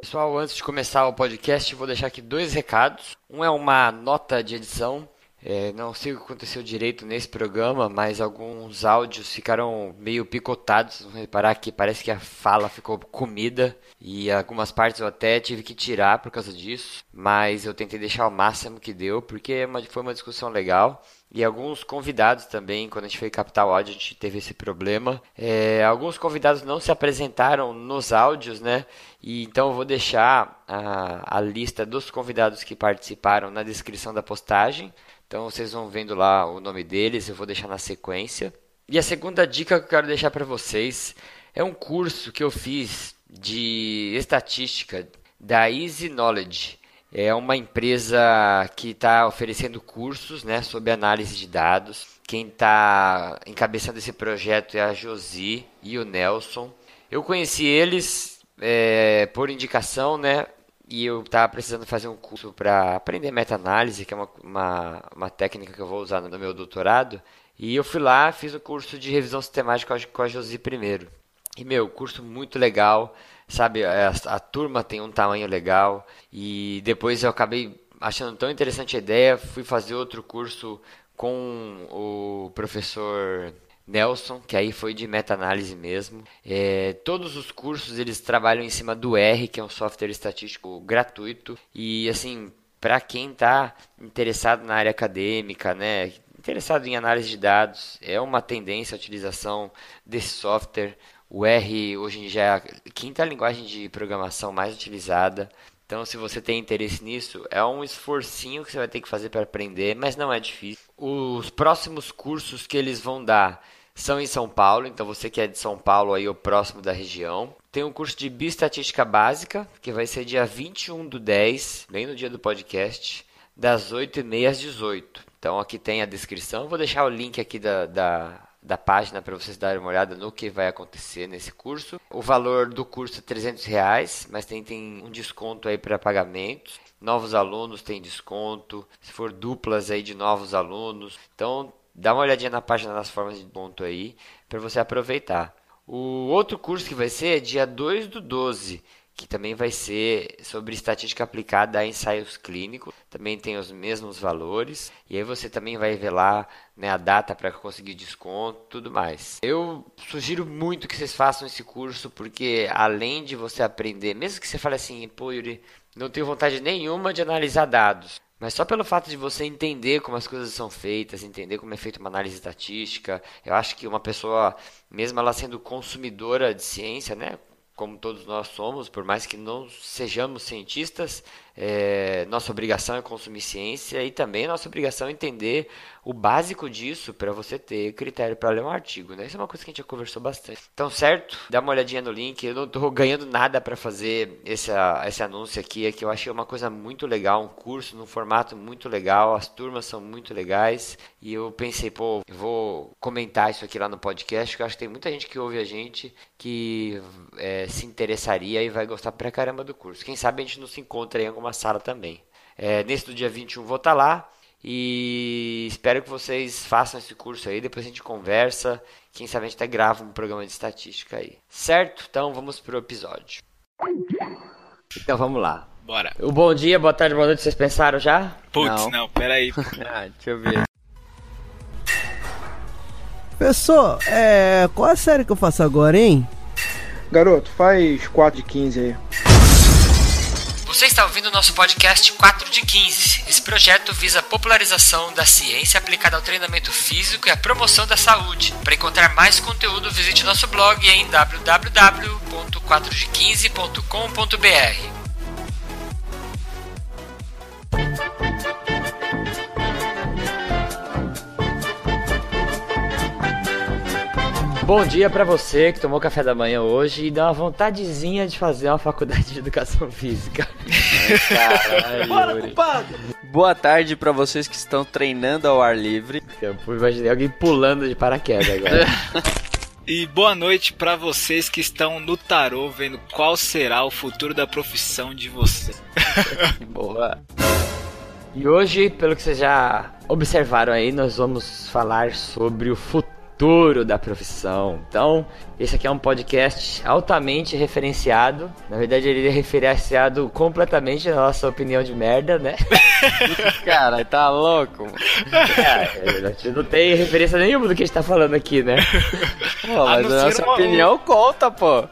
Pessoal, antes de começar o podcast, vou deixar aqui dois recados. Um é uma nota de edição é, não sei o que aconteceu direito nesse programa, mas alguns áudios ficaram meio picotados. Vamos reparar que parece que a fala ficou comida e algumas partes eu até tive que tirar por causa disso. Mas eu tentei deixar o máximo que deu, porque é foi uma discussão legal. E alguns convidados também, quando a gente foi captar o áudio, a gente teve esse problema. É, alguns convidados não se apresentaram nos áudios, né? E então eu vou deixar a, a lista dos convidados que participaram na descrição da postagem. Então vocês vão vendo lá o nome deles, eu vou deixar na sequência. E a segunda dica que eu quero deixar para vocês é um curso que eu fiz de estatística da Easy Knowledge. É uma empresa que está oferecendo cursos né, sobre análise de dados. Quem está encabeçando esse projeto é a Josi e o Nelson. Eu conheci eles é, por indicação, né? E eu estava precisando fazer um curso para aprender meta-análise, que é uma, uma, uma, técnica que eu vou usar no meu doutorado. E eu fui lá, fiz o curso de revisão sistemática com a Josi primeiro. E, meu, curso muito legal, sabe? A, a turma tem um tamanho legal. E depois eu acabei achando tão interessante a ideia, fui fazer outro curso com o professor Nelson, que aí foi de meta-análise mesmo. É, todos os cursos eles trabalham em cima do R, que é um software estatístico gratuito. E assim, para quem está interessado na área acadêmica, né, interessado em análise de dados, é uma tendência a utilização desse software. O R hoje já é a quinta linguagem de programação mais utilizada. Então, se você tem interesse nisso, é um esforcinho que você vai ter que fazer para aprender, mas não é difícil. Os próximos cursos que eles vão dar são em São Paulo, então você que é de São Paulo aí, o próximo da região. Tem um curso de Bioestatística Básica, que vai ser dia 21 do 10, bem no dia do podcast, das 8h30 às 18 Então aqui tem a descrição, vou deixar o link aqui da, da, da página para vocês darem uma olhada no que vai acontecer nesse curso. O valor do curso é 300 reais, mas tem, tem um desconto aí para pagamentos. Novos alunos tem desconto, se for duplas aí de novos alunos. Então dá uma olhadinha na página das formas de ponto aí para você aproveitar. O outro curso que vai ser é dia 2 do 12, que também vai ser sobre estatística aplicada a ensaios clínicos, também tem os mesmos valores, e aí você também vai ver lá né, a data para conseguir desconto tudo mais. Eu sugiro muito que vocês façam esse curso, porque além de você aprender, mesmo que você fale assim, pô Yuri, não tenho vontade nenhuma de analisar dados, mas só pelo fato de você entender como as coisas são feitas, entender como é feita uma análise estatística, eu acho que uma pessoa, mesmo ela sendo consumidora de ciência, né, como todos nós somos, por mais que não sejamos cientistas, é, nossa obrigação é consumir ciência e também nossa obrigação é entender o básico disso para você ter critério para ler um artigo, né? Isso é uma coisa que a gente já conversou bastante. Então, certo? Dá uma olhadinha no link. Eu não estou ganhando nada para fazer esse, esse anúncio aqui, é que eu achei uma coisa muito legal, um curso num formato muito legal, as turmas são muito legais e eu pensei, pô, vou comentar isso aqui lá no podcast, que eu acho que tem muita gente que ouve a gente que é, se interessaria e vai gostar pra caramba do curso. Quem sabe a gente não se encontra em alguma sala também. É, nesse do dia 21 vou estar tá lá. E espero que vocês façam esse curso aí, depois a gente conversa. Quem sabe a gente até grava um programa de estatística aí. Certo? Então vamos pro episódio. Então vamos lá. Bora. O bom dia, boa tarde, boa noite, vocês pensaram já? Putz, não, não peraí. ah, deixa eu ver. Pessoal, é. Qual a série que eu faço agora, hein? Garoto, faz 4 de 15 aí. Você está ouvindo o nosso podcast 4 de 15. Esse projeto visa a popularização da ciência aplicada ao treinamento físico e à promoção da saúde. Para encontrar mais conteúdo, visite nosso blog em www.4de15.com.br. Bom dia para você que tomou café da manhã hoje e dá uma vontadezinha de fazer uma faculdade de educação física. Caralho, Bora, culpado! Boa tarde para vocês que estão treinando ao ar livre. Eu imaginei alguém pulando de paraquedas agora. E boa noite para vocês que estão no tarô vendo qual será o futuro da profissão de você. boa. E hoje, pelo que vocês já observaram aí, nós vamos falar sobre o futuro futuro da profissão. Então, esse aqui é um podcast altamente referenciado. Na verdade, ele é referenciado completamente na nossa opinião de merda, né? Cara, tá louco? É, a gente não tem referência nenhuma do que a gente tá falando aqui, né? Pô, mas a nossa uma- opinião conta, pô.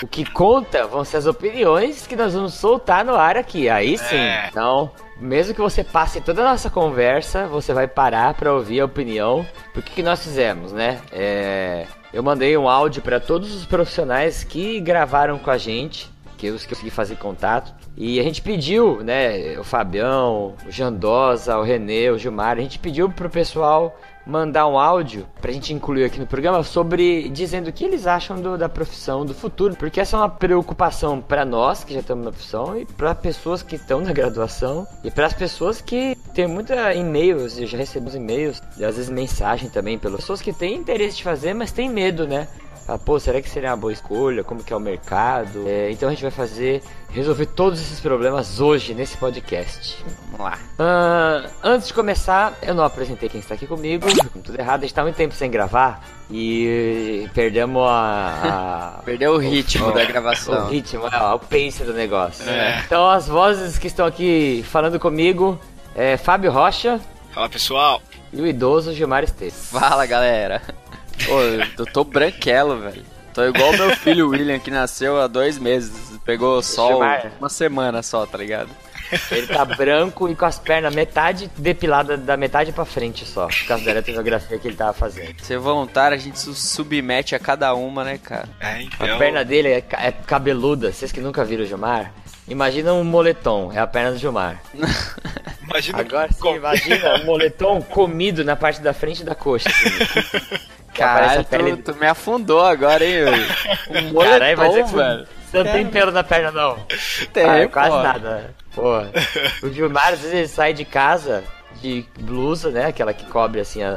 O que conta vão ser as opiniões que nós vamos soltar no ar aqui. Aí sim. É. Então, mesmo que você passe toda a nossa conversa, você vai parar pra ouvir a opinião. Por que, que nós fizemos, né? É, eu mandei um áudio pra todos os profissionais que gravaram com a gente, que eu consegui fazer contato. E a gente pediu, né, o Fabião, o Jandosa, o Renê, o Gilmar, a gente pediu pro pessoal mandar um áudio pra gente incluir aqui no programa sobre dizendo o que eles acham do- da profissão do futuro, porque essa é uma preocupação pra nós que já estamos na profissão e pra pessoas que estão na graduação e para as pessoas que têm muita e-mails, eu já recebemos e-mails e às vezes mensagem também pelas pessoas que têm interesse de fazer, mas têm medo, né? Ah, pô, será que seria uma boa escolha? Como que é o mercado? É, então a gente vai fazer, resolver todos esses problemas hoje nesse podcast. Vamos lá. Ah, antes de começar, eu não apresentei quem está aqui comigo. Tudo errado, a gente tá muito tempo sem gravar e perdemos a. a- Perdeu o ritmo o- da o gravação. ritmo, é, o pace do negócio. É. Então as vozes que estão aqui falando comigo é Fábio Rocha Fala pessoal. e o idoso Gilmar Esteves. Fala, galera. Pô, eu tô branquelo, velho. Tô igual meu filho William, que nasceu há dois meses. Pegou sol uma semana só, tá ligado? Ele tá branco e com as pernas metade depilada da metade pra frente só, por causa da eletrografia que ele tava fazendo. Ser voluntário, a gente se submete a cada uma, né, cara? É, A então. perna dele é, é cabeluda. Vocês que nunca viram o Gilmar, imagina um moletom, é a perna do Gilmar. Imagina Agora que- sim, imagina um moletom comido na parte da frente da coxa. Assim. Caralho, pele- tu, tu me afundou agora, hein? Um Caralho, mas é moletom, que velho. Você não tem pelo na perna, não. Tem, ah, é quase pô. nada. Pô, o Gilmar, às vezes, ele sai de casa de blusa, né? Aquela que cobre, assim, a,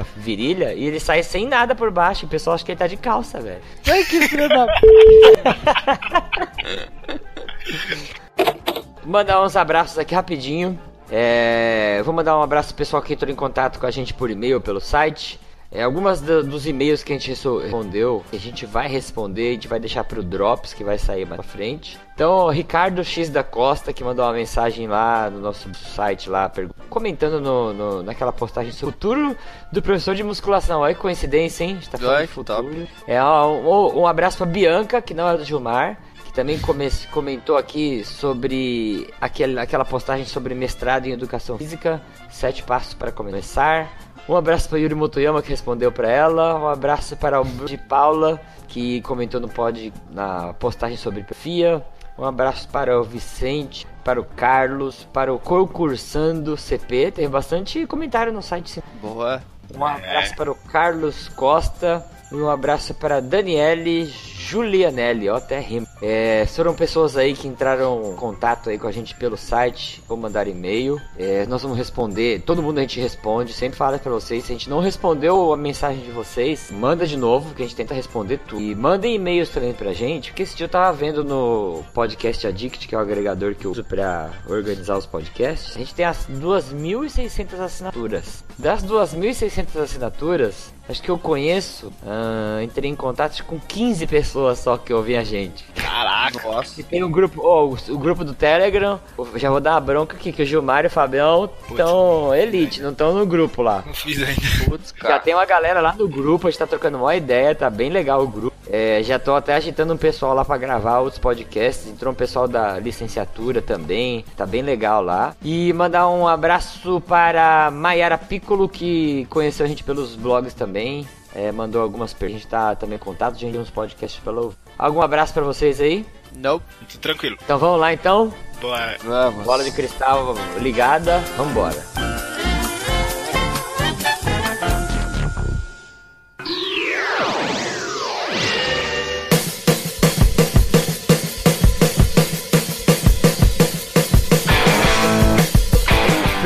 a- virilha. E ele sai sem nada por baixo. E o pessoal acha que ele tá de calça, velho. Ai, que filho da... Mandar uns abraços aqui rapidinho. É, vou mandar um abraço pro pessoal que entrou em contato com a gente por e-mail, pelo site. É, algumas do- dos e-mails que a gente respondeu, a gente vai responder, a gente vai deixar pro Drops, que vai sair mais pra frente. Então, o Ricardo X da Costa, que mandou uma mensagem lá no nosso site, lá, comentando no, no- naquela postagem sobre o futuro do professor de musculação. Olha que coincidência, hein? A gente tá falando Ai, de futuro. É, um, um abraço pra Bianca, que não é do Gilmar, que também come- comentou aqui sobre aquele, aquela postagem sobre mestrado em educação física, sete passos para começar. Um abraço para Yuri Motoyama que respondeu para ela. Um abraço para o Bruno de Paula que comentou no pod na postagem sobre perfia. Um abraço para o Vicente, para o Carlos, para o Concursando CP. Teve bastante comentário no site. Boa. Um abraço para o Carlos Costa. E um abraço para Daniele Julianelli, ó, até rima. É, foram pessoas aí que entraram em contato aí com a gente pelo site, ou mandar e-mail. É, nós vamos responder, todo mundo a gente responde, sempre fala pra vocês. Se a gente não respondeu a mensagem de vocês, manda de novo, que a gente tenta responder tudo. E mandem e-mails também pra gente, porque esse dia eu tava vendo no podcast Addict, que é o agregador que eu uso pra organizar os podcasts. A gente tem as 2.600 assinaturas. Das 2.600 assinaturas, acho que eu conheço, ah, entrei em contato com 15 pessoas só que ouvem a gente. Caraca. Nossa. E tem um grupo, ó, o, o grupo do Telegram, eu já vou dar uma bronca aqui, que o Gilmar e o Fabião estão elite, não estão no grupo lá. Não fiz ainda. Putz, Já cara. tem uma galera lá no grupo, a gente tá trocando uma ideia, tá bem legal o grupo. É, já tô até agitando um pessoal lá pra gravar outros podcasts. Entrou um pessoal da licenciatura também, tá bem legal lá. E mandar um abraço para Maiara Piccolo, que conheceu a gente pelos blogs também. É, mandou algumas perguntas, a gente tá também em contato, a gente tem uns podcasts ouvir. Algum abraço pra vocês aí? Nope. Tô tranquilo. Então vamos lá então. Boa. Vamos. Bola de cristal ligada, vambora.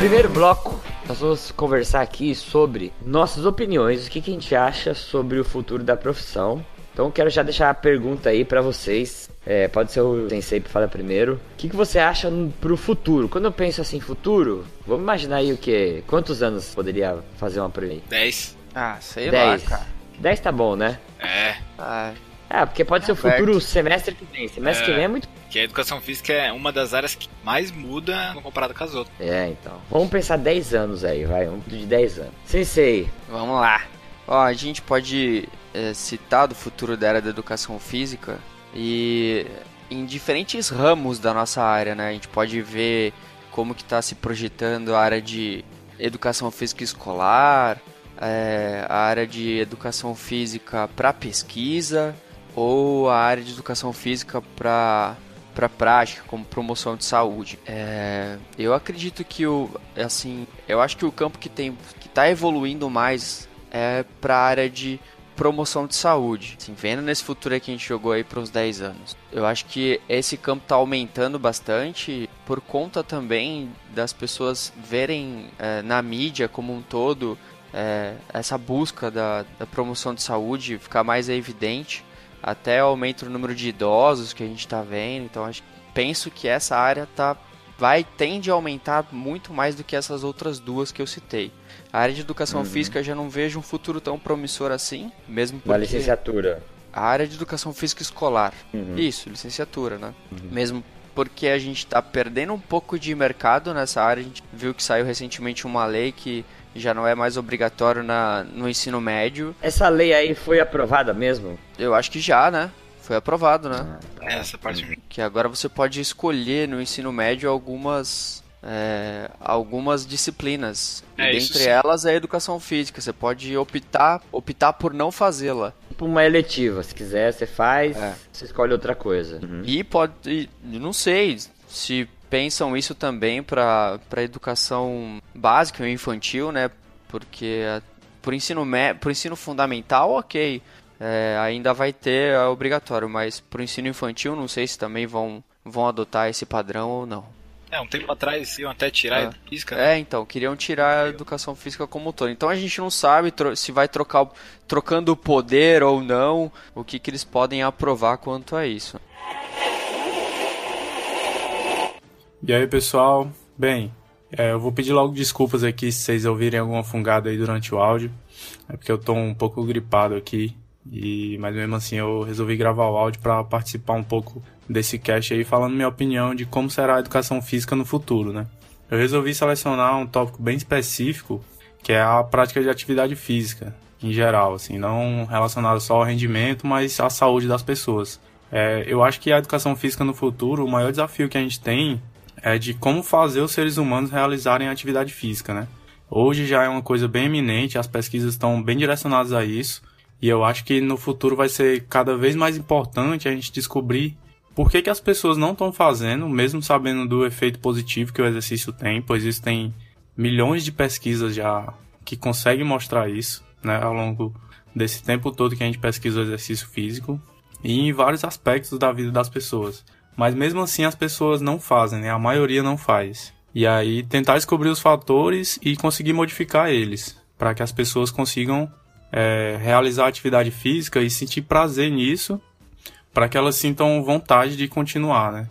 Primeiro bloco, nós vamos conversar aqui sobre nossas opiniões, o que, que a gente acha sobre o futuro da profissão. Então quero já deixar a pergunta aí pra vocês. É, pode ser o Sensei que fala primeiro. O que, que você acha pro futuro? Quando eu penso assim, futuro, vamos imaginar aí o que? Quantos anos poderia fazer uma previsão? 10. Ah, sei 10. lá, cara. 10 tá bom, né? É, Ah, Ah, porque pode ser o futuro semestre que vem. Semestre É. que vem é muito. que a educação física é uma das áreas que mais muda comparado com as outras. É, então. Vamos pensar 10 anos aí, vai. Um de 10 anos. Sensei, Vamos lá. Ó, a gente pode é, citar do futuro da era da educação física e em diferentes ramos da nossa área, né? A gente pode ver como que está se projetando a área de educação física escolar, é, a área de educação física para pesquisa ou a área de educação física para para prática, como promoção de saúde. É, eu acredito que o assim, eu acho que o campo que tem que está evoluindo mais é para a área de promoção de saúde. Assim, vendo nesse futuro que a gente jogou aí para uns 10 anos. Eu acho que esse campo está aumentando bastante por conta também das pessoas verem é, na mídia como um todo é, essa busca da, da promoção de saúde ficar mais evidente até aumenta o número de idosos que a gente está vendo. Então acho, penso que essa área tá vai tende a aumentar muito mais do que essas outras duas que eu citei. A área de educação Uhum. física eu já não vejo um futuro tão promissor assim, mesmo porque licenciatura. a área de educação física escolar. Uhum. Isso, licenciatura, né? Mesmo porque a gente está perdendo um pouco de mercado nessa área. A gente viu que saiu recentemente uma lei que já não é mais obrigatório na, no ensino médio. Essa lei aí foi aprovada mesmo? Eu acho que já, né? Foi aprovado, né? É, essa parte. Que agora você pode escolher no ensino médio algumas é, algumas disciplinas. É, e isso dentre elas é a educação física. Você pode optar optar por não fazê-la. Tipo uma eletiva. Se quiser, você faz. É. Você escolhe outra coisa. E pode, e não sei se pensam isso também para para educação básica ou infantil, né? Porque a- por ensino por ensino fundamental, ok, é, ainda vai ter a obrigatório, mas por ensino infantil, não sei se também vão vão adotar esse padrão ou não. É, um tempo atrás iam até tirar É. a física. né? É, então, queriam tirar a educação física como um todo. Então a gente não sabe se vai trocar, o- trocando o poder ou não, o que, que eles podem aprovar quanto a isso. E aí, pessoal? Bem, é, eu vou pedir logo desculpas aqui se vocês ouvirem alguma fungada aí durante o áudio. É porque eu tô um pouco gripado aqui. E, mas mesmo assim eu resolvi gravar o áudio para participar um pouco desse cast aí, falando minha opinião de como será a educação física no futuro, né? Eu resolvi selecionar um tópico bem específico, que é a prática de atividade física, em geral, assim, não relacionado só ao rendimento, mas à saúde das pessoas. É, eu acho que a educação física no futuro, o maior desafio que a gente tem é de como fazer os seres humanos realizarem atividade física, né? Hoje já é uma coisa bem eminente, as pesquisas estão bem direcionadas a isso, e eu acho que no futuro vai ser cada vez mais importante a gente descobrir por que, que as pessoas não estão fazendo, mesmo sabendo do efeito positivo que o exercício tem, pois isso tem milhões de pesquisas já que conseguem mostrar isso, né, ao longo desse tempo todo que a gente pesquisa o exercício físico e em vários aspectos da vida das pessoas. Mas mesmo assim as pessoas não fazem, né? A maioria não faz. E aí tentar descobrir os fatores e conseguir modificar eles, para que as pessoas consigam é, realizar atividade física e sentir prazer nisso, para que elas sintam vontade de continuar, né?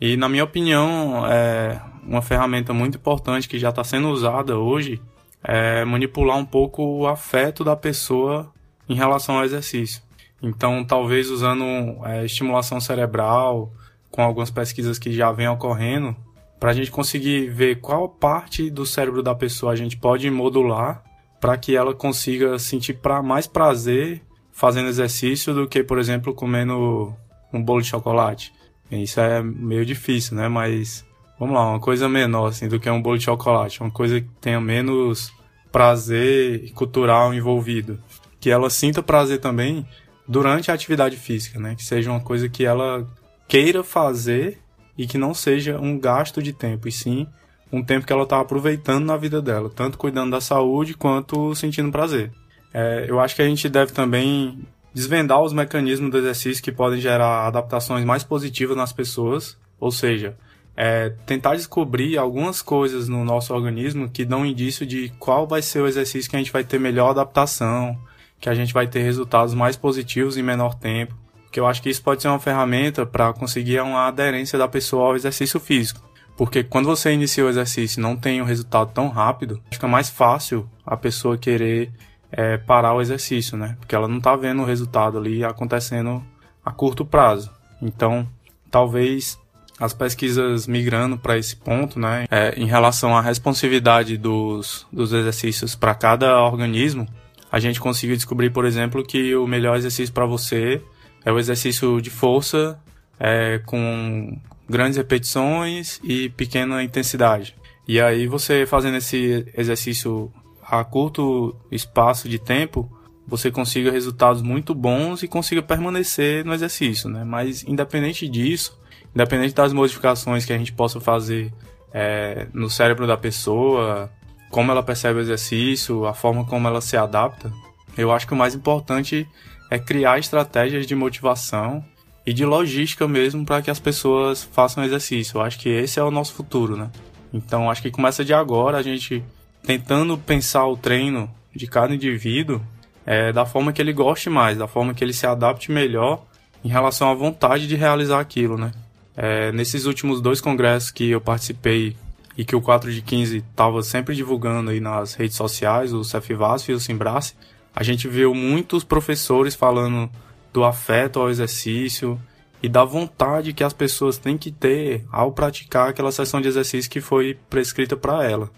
E na minha opinião, é uma ferramenta muito importante que já está sendo usada hoje é manipular um pouco o afeto da pessoa em relação ao exercício. Então, talvez usando é, estimulação cerebral, com algumas pesquisas que já vêm ocorrendo, para a gente conseguir ver qual parte do cérebro da pessoa a gente pode modular para que ela consiga sentir pra, mais prazer fazendo exercício do que, por exemplo, comendo um bolo de chocolate. Isso é meio difícil, né? Mas vamos lá, uma coisa menor assim do que um bolo de chocolate, uma coisa que tenha menos prazer cultural envolvido, que ela sinta prazer também durante a atividade física, né? Que seja uma coisa que ela queira fazer e que não seja um gasto de tempo, e sim um tempo que ela está aproveitando na vida dela, tanto cuidando da saúde quanto sentindo prazer. É, eu acho que a gente deve também desvendar os mecanismos do exercício que podem gerar adaptações mais positivas nas pessoas, ou seja, é, tentar descobrir algumas coisas no nosso organismo que dão indício de qual vai ser o exercício que a gente vai ter melhor adaptação, que a gente vai ter resultados mais positivos em menor tempo. Porque eu acho que isso pode ser uma ferramenta para conseguir uma aderência da pessoa ao exercício físico. Porque quando você inicia o exercício e não tem um resultado tão rápido, fica mais fácil a pessoa querer é, parar o exercício, né? Porque ela não está vendo o resultado ali acontecendo a curto prazo. Então, talvez as pesquisas migrando para esse ponto, né, é, em relação à responsividade dos, dos exercícios para cada organismo, a gente conseguiu descobrir, por exemplo, que o melhor exercício para você é o exercício de força é, com grandes repetições e pequena intensidade. E aí você fazendo esse exercício a curto espaço de tempo, você consiga resultados muito bons e consiga permanecer no exercício, né? Mas independente disso, independente das modificações que a gente possa fazer é, no cérebro da pessoa, como ela percebe o exercício, a forma como ela se adapta, eu acho que o mais importante é criar estratégias de motivação e de logística mesmo para que as pessoas façam exercício. Eu acho que esse é o nosso futuro, né? Então acho que começa de agora a gente tentando pensar o treino de cada indivíduo é, da forma que ele goste mais, da forma que ele se adapte melhor em relação à vontade de realizar aquilo, né? É, nesses últimos dois congressos que eu participei e que o 4 de 15 estava sempre divulgando aí nas redes sociais, o Cefvasf e o Simbrace, a gente viu muitos professores falando do afeto ao exercício e da vontade que as pessoas têm que ter ao praticar aquela sessão de exercício que foi prescrita para ela.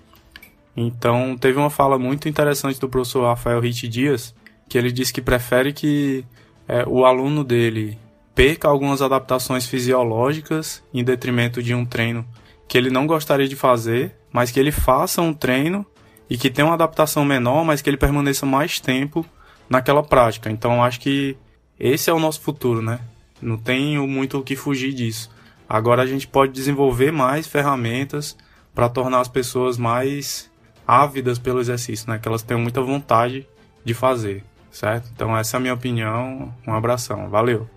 Então, teve uma fala muito interessante do professor Rafael Ritt Dias, que ele disse que prefere que é, o aluno dele perca algumas adaptações fisiológicas em detrimento de um treino que ele não gostaria de fazer, mas que ele faça um treino e que tenha uma adaptação menor, mas que ele permaneça mais tempo naquela prática. Então acho que esse é o nosso futuro, né? Não tenho muito o que fugir disso. Agora a gente pode desenvolver mais ferramentas para tornar as pessoas mais ávidas pelo exercício, né? Que elas tenham muita vontade de fazer, certo? Então essa é a minha opinião. Um abração. Valeu.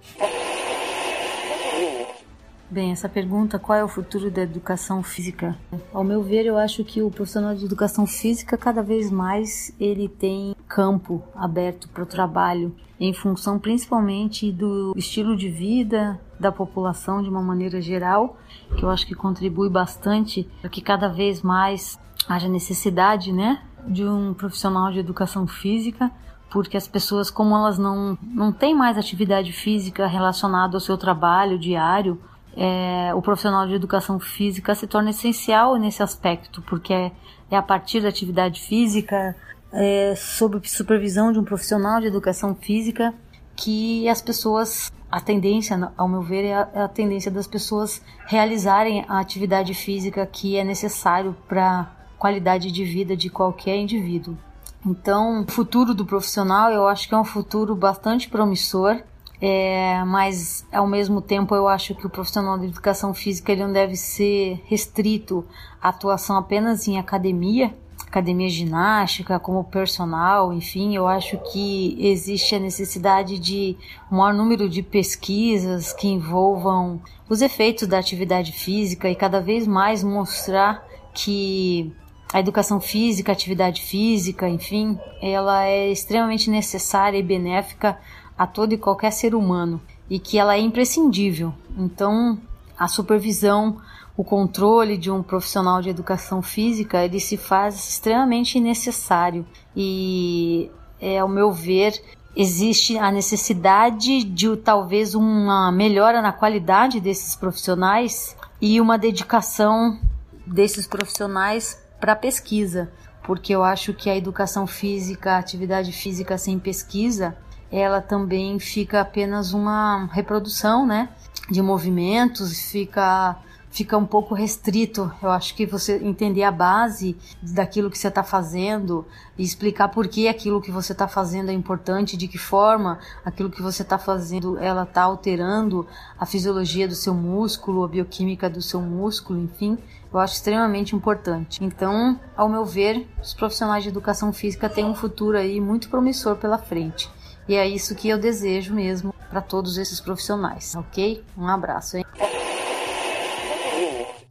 Bem, essa pergunta, qual é o futuro da educação física? Ao meu ver, eu acho que o profissional de educação física, cada vez mais, ele tem campo aberto para o trabalho, em função principalmente do estilo de vida da população de uma maneira geral, que eu acho que contribui bastante para que cada vez mais haja necessidade, né, de um profissional de educação física porque as pessoas, como elas não, não têm mais atividade física relacionada ao seu trabalho diário, é, o profissional de educação física se torna essencial nesse aspecto, porque é, é a partir da atividade física, é, sob supervisão de um profissional de educação física, que as pessoas, a tendência, ao meu ver, é a, é a tendência das pessoas realizarem a atividade física que é necessário para qualidade de vida de qualquer indivíduo. Então, o futuro do profissional eu acho que é um futuro bastante promissor é, mas ao mesmo tempo eu acho que o profissional de educação física ele não deve ser restrito à atuação apenas em academia, academia ginástica, como personal, enfim, eu acho que existe a necessidade de um maior número de pesquisas que envolvam os efeitos da atividade física e cada vez mais mostrar que a educação física, a atividade física, enfim, ela é extremamente necessária e benéfica a todo e qualquer ser humano e que ela é imprescindível. Então, a supervisão, o controle de um profissional de educação física, ele se faz extremamente necessário e, é, ao meu ver, existe a necessidade de talvez uma melhora na qualidade desses profissionais e uma dedicação desses profissionais para pesquisa, porque eu acho que a educação física, a atividade física sem pesquisa, ela também fica apenas uma reprodução, né, de movimentos, fica fica um pouco restrito. Eu acho que você entender a base daquilo que você está fazendo e explicar por que aquilo que você está fazendo é importante, de que forma aquilo que você está fazendo ela está alterando a fisiologia do seu músculo, a bioquímica do seu músculo, enfim. Eu acho extremamente importante. Então, ao meu ver, os profissionais de educação física têm um futuro aí muito promissor pela frente. E é isso que eu desejo mesmo para todos esses profissionais, ok? Um abraço, hein?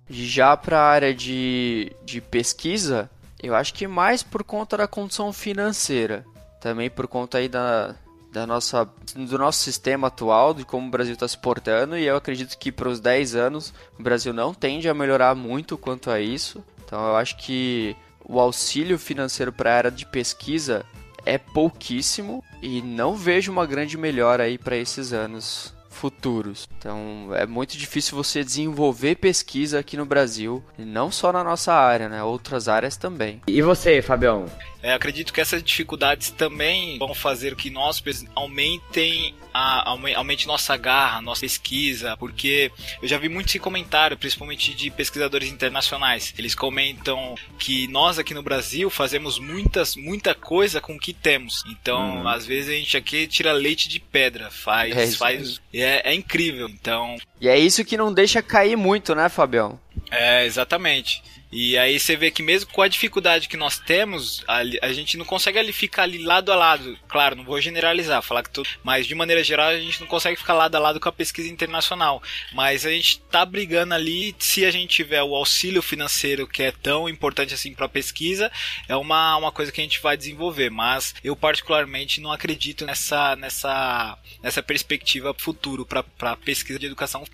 Já para a área de, de pesquisa, eu acho que mais por conta da condição financeira, também por conta aí da, da nossa, do nosso sistema atual, de como o Brasil está se portando, e eu acredito que para os 10 anos o Brasil não tende a melhorar muito quanto a isso. Então eu acho que o auxílio financeiro para a área de pesquisa é pouquíssimo e não vejo uma grande melhora aí para esses anos futuros. Então é muito difícil você desenvolver pesquisa aqui no Brasil, e não só na nossa área, né? Outras áreas também. E você, Fabião? É, acredito que essas dificuldades também vão fazer que nós aumentem a, aumente nossa garra, nossa pesquisa, porque eu já vi muito esse comentário, principalmente de pesquisadores internacionais. Eles comentam que nós aqui no Brasil fazemos muitas, muita coisa com o que temos. Então, hum. às vezes a gente aqui tira leite de pedra, faz, é faz, é, é incrível. Então. E é isso que não deixa cair muito, né, Fabião? É, exatamente. E aí você vê que mesmo com a dificuldade que nós temos, a, a, gente não consegue ali ficar ali lado a lado. Claro, não vou generalizar, falar que tudo, mas de maneira geral a gente não consegue ficar lado a lado com a pesquisa internacional. Mas a gente tá brigando ali, se a gente tiver o auxílio financeiro que é tão importante assim para a pesquisa, é uma, uma coisa que a gente vai desenvolver. Mas eu particularmente não acredito nessa nessa nessa perspectiva futuro para pesquisa de educação.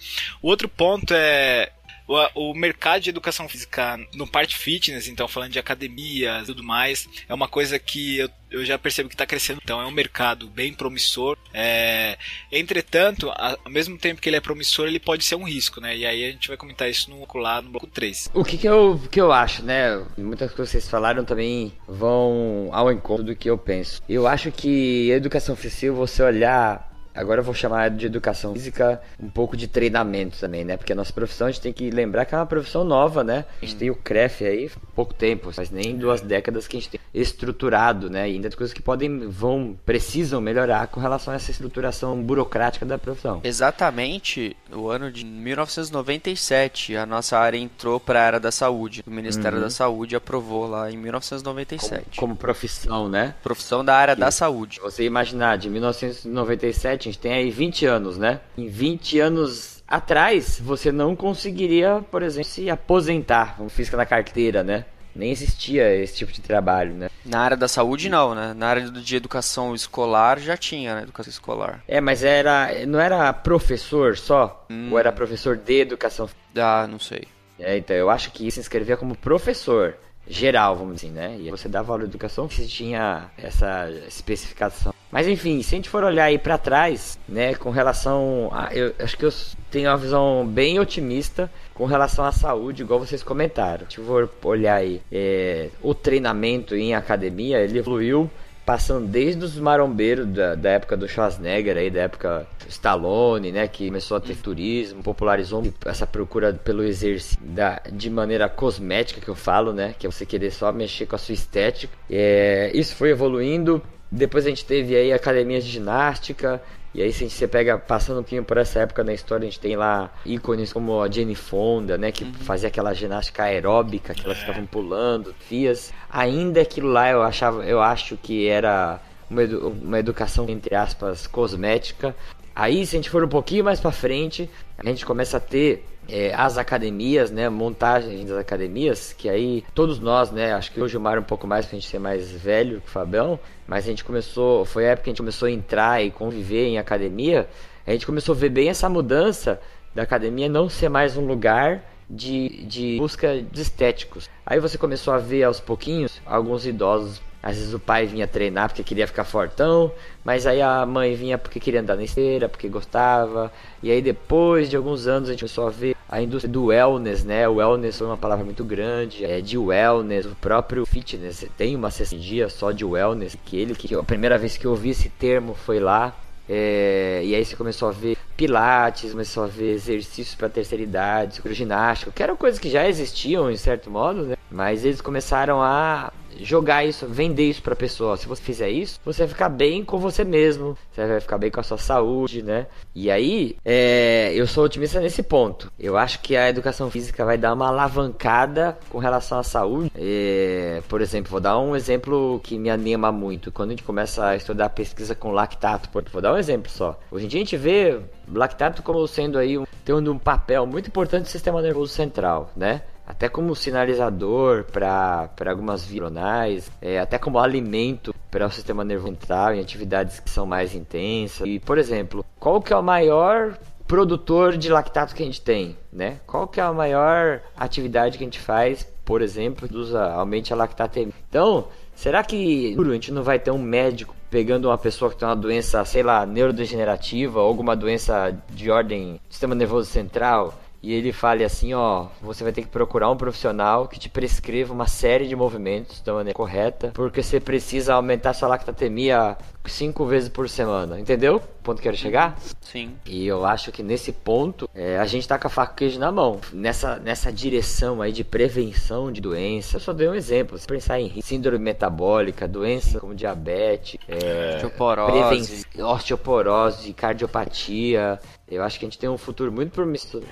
O outro ponto é o, o mercado de educação física no parte fitness, então falando de academia tudo mais, é uma coisa que eu, eu já percebo que está crescendo. Então é um mercado bem promissor. É... Entretanto, ao mesmo tempo que ele é promissor, ele pode ser um risco, né? E aí a gente vai comentar isso no lá no bloco 3. O que, que, eu, que eu acho, né? Muitas coisas que vocês falaram também vão ao encontro do que eu penso. Eu acho que a educação física, você olhar Agora eu vou chamar de educação física um pouco de treinamento também, né? Porque a nossa profissão a gente tem que lembrar que é uma profissão nova, né? A gente hum. tem o CREF aí pouco tempo, mas nem duas décadas que a gente tem estruturado, né? E ainda tem coisas que podem, vão, precisam melhorar com relação a essa estruturação burocrática da profissão. Exatamente, no ano de 1997, a nossa área entrou para a área da saúde. O Ministério uhum. da Saúde aprovou lá em 1997. Como, como profissão, né? Profissão da área da saúde. Você imaginar, de 1997 a gente tem aí 20 anos, né? Em 20 anos atrás, você não conseguiria, por exemplo, se aposentar, como física na carteira, né? Nem existia esse tipo de trabalho, né? Na área da saúde não, né? Na área de educação escolar já tinha, né? Educação escolar. É, mas era não era professor só? Hum. Ou era professor de educação? Ah, não sei. É, então eu acho que se inscrevia como professor geral, vamos dizer, né? E você dava aula de educação que tinha essa especificação. Mas enfim, se a gente for olhar aí para trás, né, com relação a, eu acho que eu tenho uma visão bem otimista com relação à saúde, igual vocês comentaram. Se for olhar aí, é, o treinamento em academia, ele evoluiu passando desde os marombeiros da, da, época do Schwarzenegger aí, da época Stallone, né, que começou a ter turismo, popularizou essa procura pelo exercício da, de maneira cosmética que eu falo, né, que é você querer só mexer com a sua estética. É, isso foi evoluindo depois a gente teve aí academias de ginástica. E aí, se você pega, passando um pouquinho por essa época na história, a gente tem lá ícones como a Jenny Fonda, né? Que uhum. fazia aquela ginástica aeróbica, que elas é. ficavam pulando, fias. Ainda aquilo lá eu achava, eu acho que era uma, edu uma educação, entre aspas, cosmética. Aí, se a gente for um pouquinho mais para frente, a gente começa a ter é, as academias, né, montagem das academias, que aí todos nós, né, acho que hoje o Mário um pouco mais pra gente ser mais velho que o Fabião, mas a gente começou, foi a época que a gente começou a entrar e conviver em academia, a gente começou a ver bem essa mudança da academia não ser mais um lugar de, de busca de estéticos. Aí você começou a ver aos pouquinhos alguns idosos às vezes o pai vinha treinar porque queria ficar fortão, mas aí a mãe vinha porque queria andar na esteira, porque gostava. E aí depois de alguns anos a gente começou a ver a indústria do wellness, né? O wellness é uma palavra muito grande, é de wellness, o próprio fitness tem uma sessão dia só de wellness, que ele que a primeira vez que eu ouvi esse termo foi lá. É, e aí você começou a ver pilates, começou a ver exercícios para terceira idade, ginástica, que eram coisas que já existiam em certo modo, né? Mas eles começaram a jogar isso, vender isso pra pessoa. Se você fizer isso, você vai ficar bem com você mesmo, você vai ficar bem com a sua saúde, né? E aí, é, eu sou otimista nesse ponto. Eu acho que a educação física vai dar uma alavancada com relação à saúde. É, por exemplo, vou dar um exemplo que me anima muito. Quando a gente começa a estudar pesquisa com lactato, vou dar um exemplo só. Hoje em dia a gente vê lactato como sendo aí um, tendo um papel muito importante no sistema nervoso central, né? Até como sinalizador para algumas vironais, é, até como alimento para o sistema nervoso central em atividades que são mais intensas. E, por exemplo, qual que é o maior produtor de lactato que a gente tem, né? Qual que é a maior atividade que a gente faz por exemplo, usa aumente a lactatemia. Então, será que a gente não vai ter um médico pegando uma pessoa que tem uma doença, sei lá, neurodegenerativa ou alguma doença de ordem do sistema nervoso central e ele fale assim, ó, você vai ter que procurar um profissional que te prescreva uma série de movimentos da maneira correta, porque você precisa aumentar sua lactatemia cinco vezes por semana, entendeu? O ponto que eu quero chegar? Sim. E eu acho que nesse ponto é, a gente tá com a faca queijo na mão. Nessa, nessa direção aí de prevenção de doença. Eu só dei um exemplo. Se pensar em síndrome metabólica, doença como diabetes, é, osteoporose, osteoporose, cardiopatia. Eu acho que a gente tem um futuro muito promissor.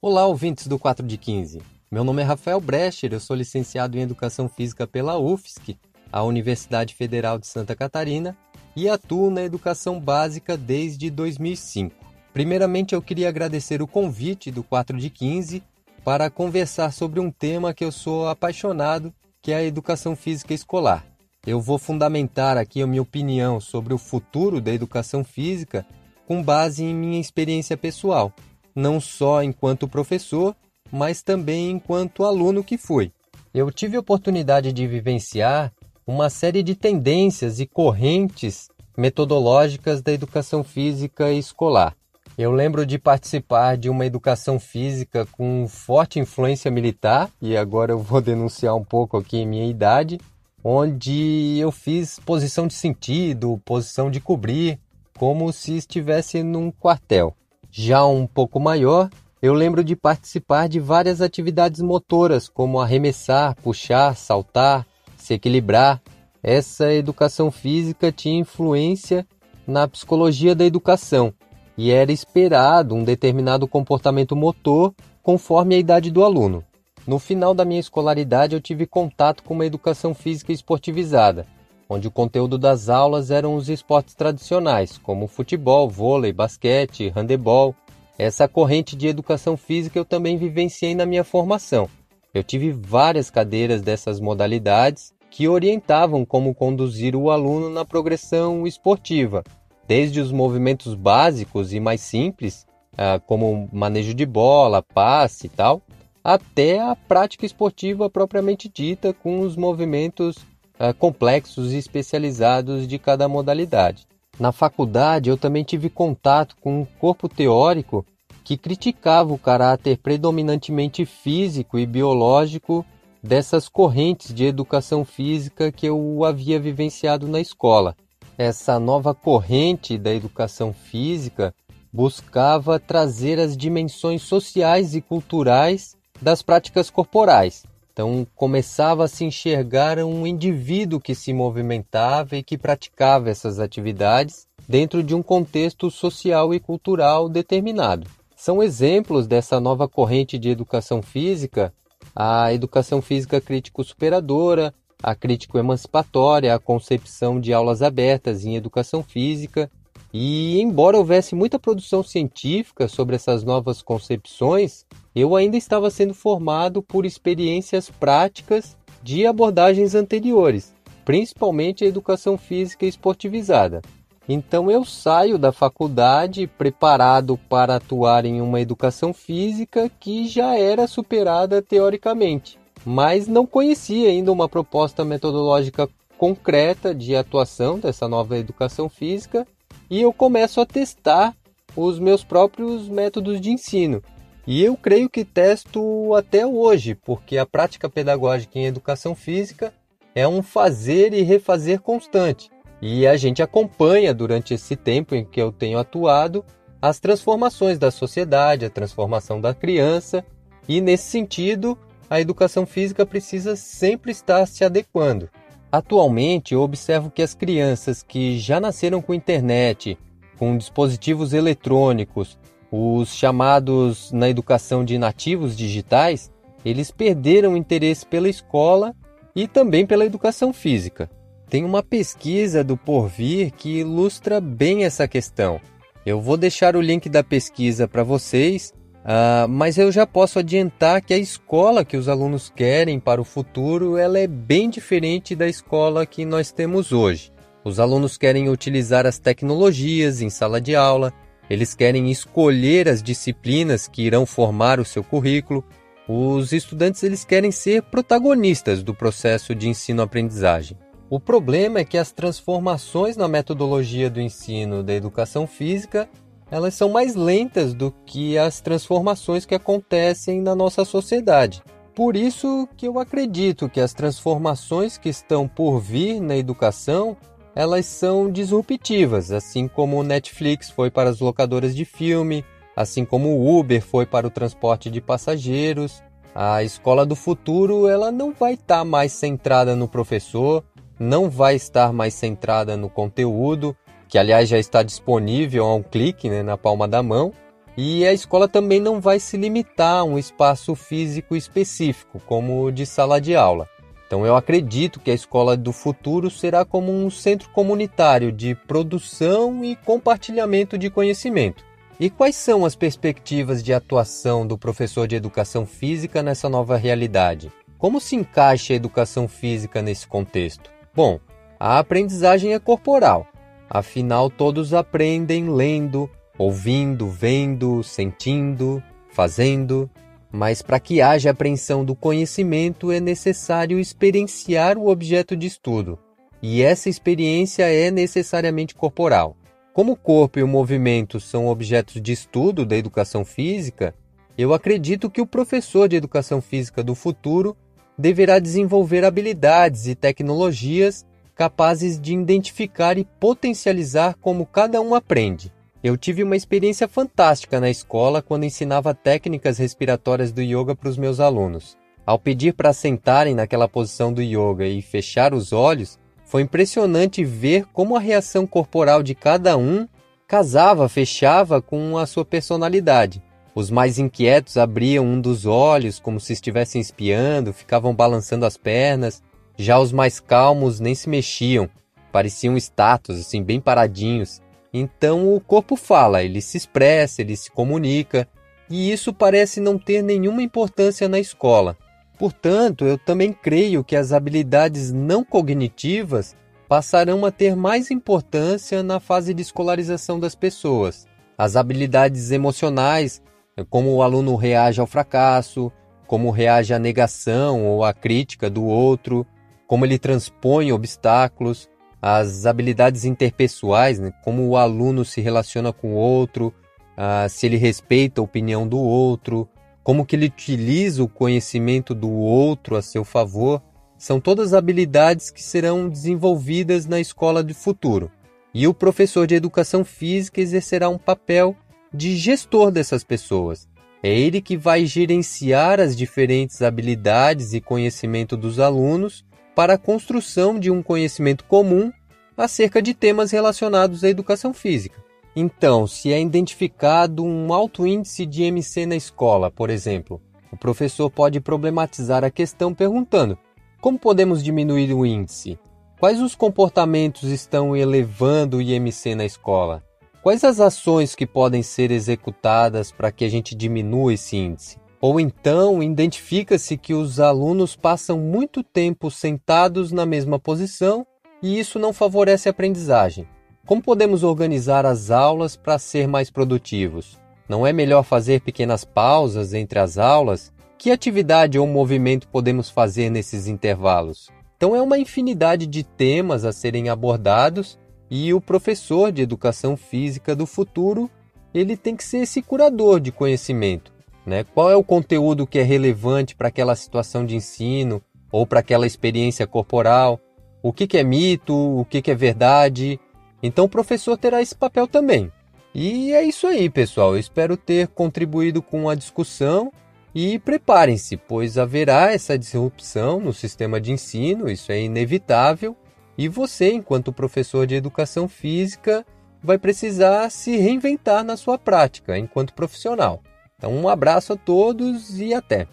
Olá, ouvintes do 4 de 15. Meu nome é Rafael Brecher, eu sou licenciado em Educação Física pela UFSC, a Universidade Federal de Santa Catarina, e atuo na educação básica desde 2005. Primeiramente, eu queria agradecer o convite do 4 de 15 para conversar sobre um tema que eu sou apaixonado, que é a educação física escolar. Eu vou fundamentar aqui a minha opinião sobre o futuro da educação física com base em minha experiência pessoal, não só enquanto professor, mas também enquanto aluno que fui. Eu tive a oportunidade de vivenciar uma série de tendências e correntes metodológicas da educação física escolar. Eu lembro de participar de uma educação física com forte influência militar, e agora eu vou denunciar um pouco aqui minha idade, onde eu fiz posição de sentido, posição de cobrir, como se estivesse num quartel. Já um pouco maior, eu lembro de participar de várias atividades motoras, como arremessar, puxar, saltar, se equilibrar. Essa educação física tinha influência na psicologia da educação e era esperado um determinado comportamento motor conforme a idade do aluno. No final da minha escolaridade, eu tive contato com uma educação física esportivizada, onde o conteúdo das aulas eram os esportes tradicionais, como futebol, vôlei, basquete, handebol. Essa corrente de educação física eu também vivenciei na minha formação. Eu tive várias cadeiras dessas modalidades que orientavam como conduzir o aluno na progressão esportiva, desde os movimentos básicos e mais simples, ah, como manejo de bola, passe e tal, até a prática esportiva propriamente dita, com os movimentos uh, complexos e especializados de cada modalidade. Na faculdade, eu também tive contato com um corpo teórico que criticava o caráter predominantemente físico e biológico dessas correntes de educação física que eu havia vivenciado na escola. Essa nova corrente da educação física buscava trazer as dimensões sociais e culturais das práticas corporais. Então começava a se enxergar um indivíduo que se movimentava e que praticava essas atividades dentro de um contexto social e cultural determinado. São exemplos dessa nova corrente de educação física a educação física crítico-superadora, a crítico-emancipatória, a concepção de aulas abertas em educação física. E, embora houvesse muita produção científica sobre essas novas concepções, eu ainda estava sendo formado por experiências práticas de abordagens anteriores, principalmente a educação física esportivizada. Então eu saio da faculdade preparado para atuar em uma educação física que já era superada teoricamente, mas não conhecia ainda uma proposta metodológica concreta de atuação dessa nova educação física e eu começo a testar os meus próprios métodos de ensino. E eu creio que testo até hoje, porque a prática pedagógica em educação física é um fazer e refazer constante. E a gente acompanha durante esse tempo em que eu tenho atuado as transformações da sociedade, a transformação da criança, e nesse sentido, a educação física precisa sempre estar se adequando. Atualmente, eu observo que as crianças que já nasceram com internet, com dispositivos eletrônicos os chamados na educação de nativos digitais, eles perderam o interesse pela escola e também pela educação física. Tem uma pesquisa do Porvir que ilustra bem essa questão. Eu vou deixar o link da pesquisa para vocês, uh, mas eu já posso adiantar que a escola que os alunos querem para o futuro ela é bem diferente da escola que nós temos hoje. Os alunos querem utilizar as tecnologias em sala de aula, eles querem escolher as disciplinas que irão formar o seu currículo. Os estudantes eles querem ser protagonistas do processo de ensino-aprendizagem. O problema é que as transformações na metodologia do ensino da educação física, elas são mais lentas do que as transformações que acontecem na nossa sociedade. Por isso que eu acredito que as transformações que estão por vir na educação, elas são disruptivas, assim como o Netflix foi para as locadoras de filme, assim como o Uber foi para o transporte de passageiros. A escola do futuro, ela não vai estar tá mais centrada no professor, não vai estar mais centrada no conteúdo, que aliás já está disponível a um clique né, na palma da mão, e a escola também não vai se limitar a um espaço físico específico, como o de sala de aula. Então eu acredito que a escola do futuro será como um centro comunitário de produção e compartilhamento de conhecimento. E quais são as perspectivas de atuação do professor de educação física nessa nova realidade? Como se encaixa a educação física nesse contexto? Bom, a aprendizagem é corporal. Afinal, todos aprendem lendo, ouvindo, vendo, sentindo, fazendo. Mas para que haja apreensão do conhecimento é necessário experienciar o objeto de estudo. E essa experiência é necessariamente corporal. Como o corpo e o movimento são objetos de estudo da educação física, eu acredito que o professor de educação física do futuro deverá desenvolver habilidades e tecnologias capazes de identificar e potencializar como cada um aprende. Eu tive uma experiência fantástica na escola quando ensinava técnicas respiratórias do yoga para os meus alunos. Ao pedir para sentarem naquela posição do yoga e fechar os olhos, foi impressionante ver como a reação corporal de cada um casava, fechava com a sua personalidade. Os mais inquietos abriam um dos olhos como se estivessem espiando, ficavam balançando as pernas. Já os mais calmos nem se mexiam, pareciam estátuas, assim, bem paradinhos. Então o corpo fala, ele se expressa, ele se comunica, e isso parece não ter nenhuma importância na escola. Portanto, eu também creio que as habilidades não cognitivas passarão a ter mais importância na fase de escolarização das pessoas. As habilidades emocionais como o aluno reage ao fracasso, como reage à negação ou à crítica do outro, como ele transpõe obstáculos, as habilidades interpessoais, né, como o aluno se relaciona com o outro, ah, se ele respeita a opinião do outro, como que ele utiliza o conhecimento do outro a seu favor, são todas habilidades que serão desenvolvidas na escola de futuro. E o professor de educação física exercerá um papel de gestor dessas pessoas. É ele que vai gerenciar as diferentes habilidades e conhecimento dos alunos para a construção de um conhecimento comum acerca de temas relacionados à educação física. Então, se é identificado um alto índice de MC na escola, por exemplo, o professor pode problematizar a questão perguntando: como podemos diminuir o índice? Quais os comportamentos estão elevando o IMC na escola? Quais as ações que podem ser executadas para que a gente diminua esse índice? Ou então, identifica-se que os alunos passam muito tempo sentados na mesma posição e isso não favorece a aprendizagem. Como podemos organizar as aulas para ser mais produtivos? Não é melhor fazer pequenas pausas entre as aulas? Que atividade ou movimento podemos fazer nesses intervalos? Então, é uma infinidade de temas a serem abordados e o professor de educação física do futuro, ele tem que ser esse curador de conhecimento. Né? Qual é o conteúdo que é relevante para aquela situação de ensino ou para aquela experiência corporal? O que, que é mito? O que, que é verdade? Então o professor terá esse papel também. E é isso aí, pessoal. Eu espero ter contribuído com a discussão e preparem-se, pois haverá essa disrupção no sistema de ensino, isso é inevitável e você, enquanto professor de educação física, vai precisar se reinventar na sua prática enquanto profissional. Então, um abraço a todos e até!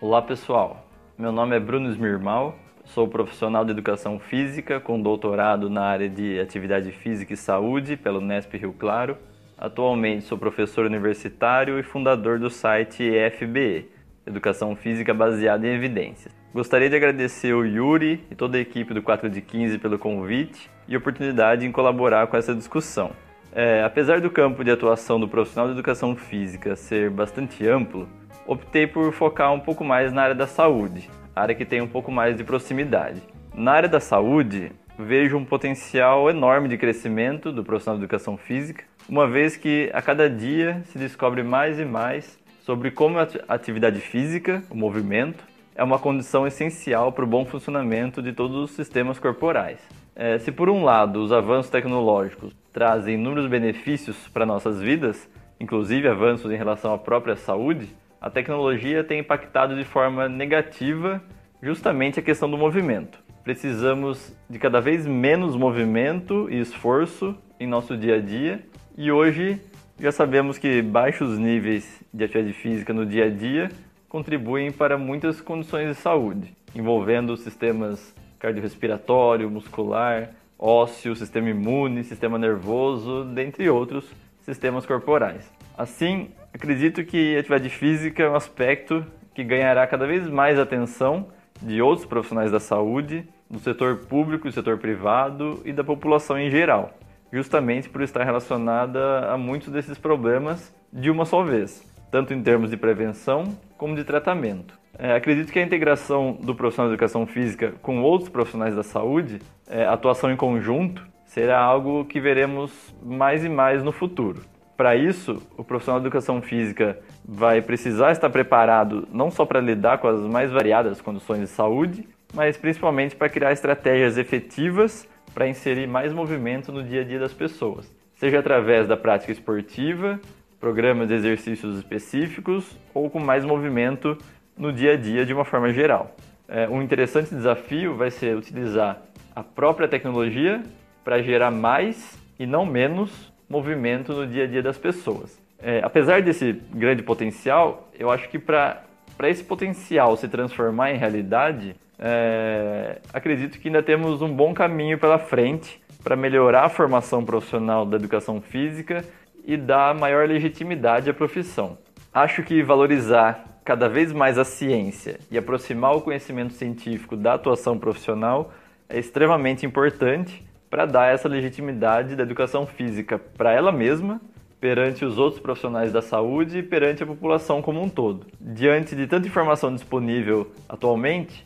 Olá pessoal, meu nome é Bruno Smirmal, sou profissional de educação física com doutorado na área de atividade física e saúde pelo Nesp Rio Claro. Atualmente sou professor universitário e fundador do site EFBE, educação física baseada em evidências. Gostaria de agradecer o Yuri e toda a equipe do 4 de 15 pelo convite e oportunidade em colaborar com essa discussão. É, apesar do campo de atuação do profissional de educação física ser bastante amplo, optei por focar um pouco mais na área da saúde, área que tem um pouco mais de proximidade. Na área da saúde, vejo um potencial enorme de crescimento do profissional de educação física, uma vez que a cada dia se descobre mais e mais sobre como a atividade física, o movimento, é uma condição essencial para o bom funcionamento de todos os sistemas corporais. É, se por um lado os avanços tecnológicos trazem inúmeros benefícios para nossas vidas, inclusive avanços em relação à própria saúde, a tecnologia tem impactado de forma negativa justamente a questão do movimento. Precisamos de cada vez menos movimento e esforço em nosso dia a dia e hoje já sabemos que baixos níveis de atividade física no dia a dia contribuem para muitas condições de saúde, envolvendo sistemas cardiorrespiratório, muscular, ósseo, sistema imune, sistema nervoso, dentre outros sistemas corporais. Assim, acredito que a atividade física é um aspecto que ganhará cada vez mais atenção de outros profissionais da saúde, do setor público e setor privado e da população em geral, justamente por estar relacionada a muitos desses problemas de uma só vez, tanto em termos de prevenção como de tratamento. É, acredito que a integração do profissional de educação física com outros profissionais da saúde, é, atuação em conjunto, será algo que veremos mais e mais no futuro. Para isso, o profissional de educação física vai precisar estar preparado não só para lidar com as mais variadas condições de saúde, mas principalmente para criar estratégias efetivas para inserir mais movimento no dia a dia das pessoas, seja através da prática esportiva, programas de exercícios específicos ou com mais movimento no dia a dia de uma forma geral. É, um interessante desafio vai ser utilizar a própria tecnologia para gerar mais e não menos movimento no dia a dia das pessoas. É, apesar desse grande potencial, eu acho que para esse potencial se transformar em realidade, é, acredito que ainda temos um bom caminho pela frente para melhorar a formação profissional da educação física e dar maior legitimidade à profissão. Acho que valorizar cada vez mais a ciência e aproximar o conhecimento científico da atuação profissional é extremamente importante para dar essa legitimidade da educação física para ela mesma, perante os outros profissionais da saúde e perante a população como um todo. Diante de tanta informação disponível atualmente,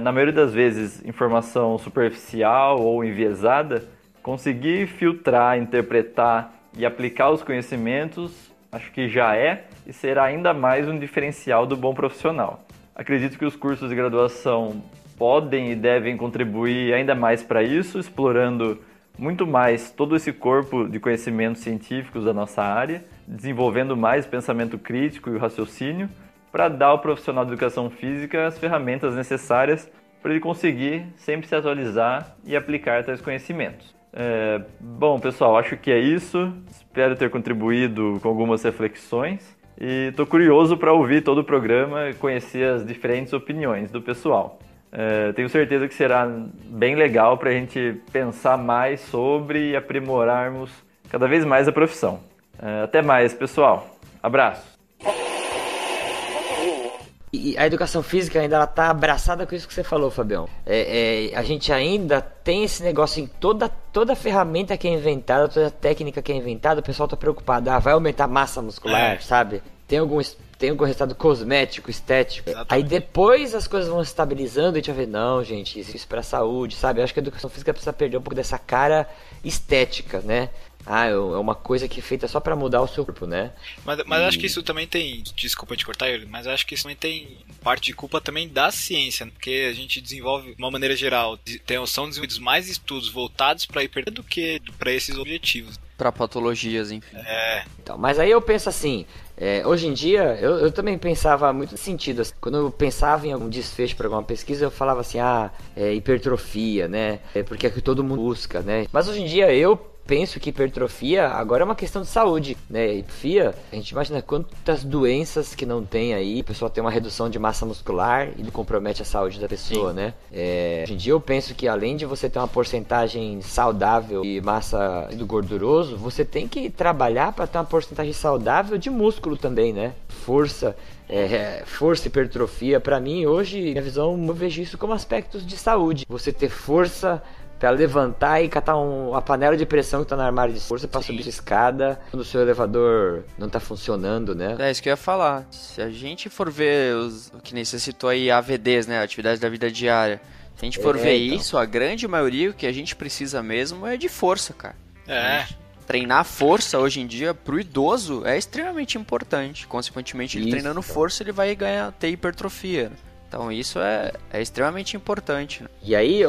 na maioria das vezes informação superficial ou enviesada, conseguir filtrar, interpretar e aplicar os conhecimentos acho que já é e será ainda mais um diferencial do bom profissional. Acredito que os cursos de graduação podem e devem contribuir ainda mais para isso, explorando muito mais todo esse corpo de conhecimentos científicos da nossa área, desenvolvendo mais pensamento crítico e raciocínio, para dar ao profissional de educação física as ferramentas necessárias para ele conseguir sempre se atualizar e aplicar tais conhecimentos. É, bom, pessoal, acho que é isso. Espero ter contribuído com algumas reflexões e estou curioso para ouvir todo o programa e conhecer as diferentes opiniões do pessoal. É, tenho certeza que será bem legal para a gente pensar mais sobre e aprimorarmos cada vez mais a profissão. É, até mais, pessoal. Abraço. E a educação física ainda ela tá abraçada com isso que você falou, Fabião. É, é, a gente ainda tem esse negócio em toda, toda ferramenta que é inventada, toda técnica que é inventada, o pessoal tá preocupado. Ah, vai aumentar a massa muscular, é. sabe? Tem algum, tem algum resultado cosmético, estético. Exatamente. Aí depois as coisas vão se estabilizando e a gente vai ver, não, gente, isso, isso pra saúde, sabe? Eu acho que a educação física precisa perder um pouco dessa cara estética, né? ah, é uma coisa que é feita só para mudar o seu corpo, né? Mas, mas e... acho que isso também tem, desculpa te cortar, mas acho que isso também tem parte de culpa também da ciência, porque a gente desenvolve, de uma maneira geral, tem, são desenvolvidos mais estudos voltados para hipertrofia do que para esses objetivos. Para patologias, enfim. É. Então, mas aí eu penso assim, é, hoje em dia, eu, eu, também pensava muito sentido. Assim, quando eu pensava em algum desfecho para alguma pesquisa, eu falava assim, ah, é hipertrofia, né? É porque é que todo mundo busca, né? Mas hoje em dia eu penso que hipertrofia agora é uma questão de saúde, né? Hipertrofia, a gente imagina quantas doenças que não tem aí, a pessoa tem uma redução de massa muscular e compromete a saúde da pessoa, Sim. né? É, hoje em dia eu penso que além de você ter uma porcentagem saudável de massa do gorduroso, você tem que trabalhar para ter uma porcentagem saudável de músculo também, né? Força, é, força, hipertrofia, para mim hoje, minha visão, eu vejo isso como aspectos de saúde. Você ter força para levantar e catar um, a panela de pressão que tá no armário de força para subir a escada quando o seu elevador não tá funcionando, né? É isso que eu ia falar. Se a gente for ver os o que citou aí, AVDs, né, atividades da vida diária. Se a gente for é, ver então. isso, a grande maioria o que a gente precisa mesmo é de força, cara. É. Treinar força hoje em dia pro idoso é extremamente importante. Consequentemente, ele isso, treinando força, ele vai ganhar ter hipertrofia. Então isso é, é extremamente importante. Né? E aí,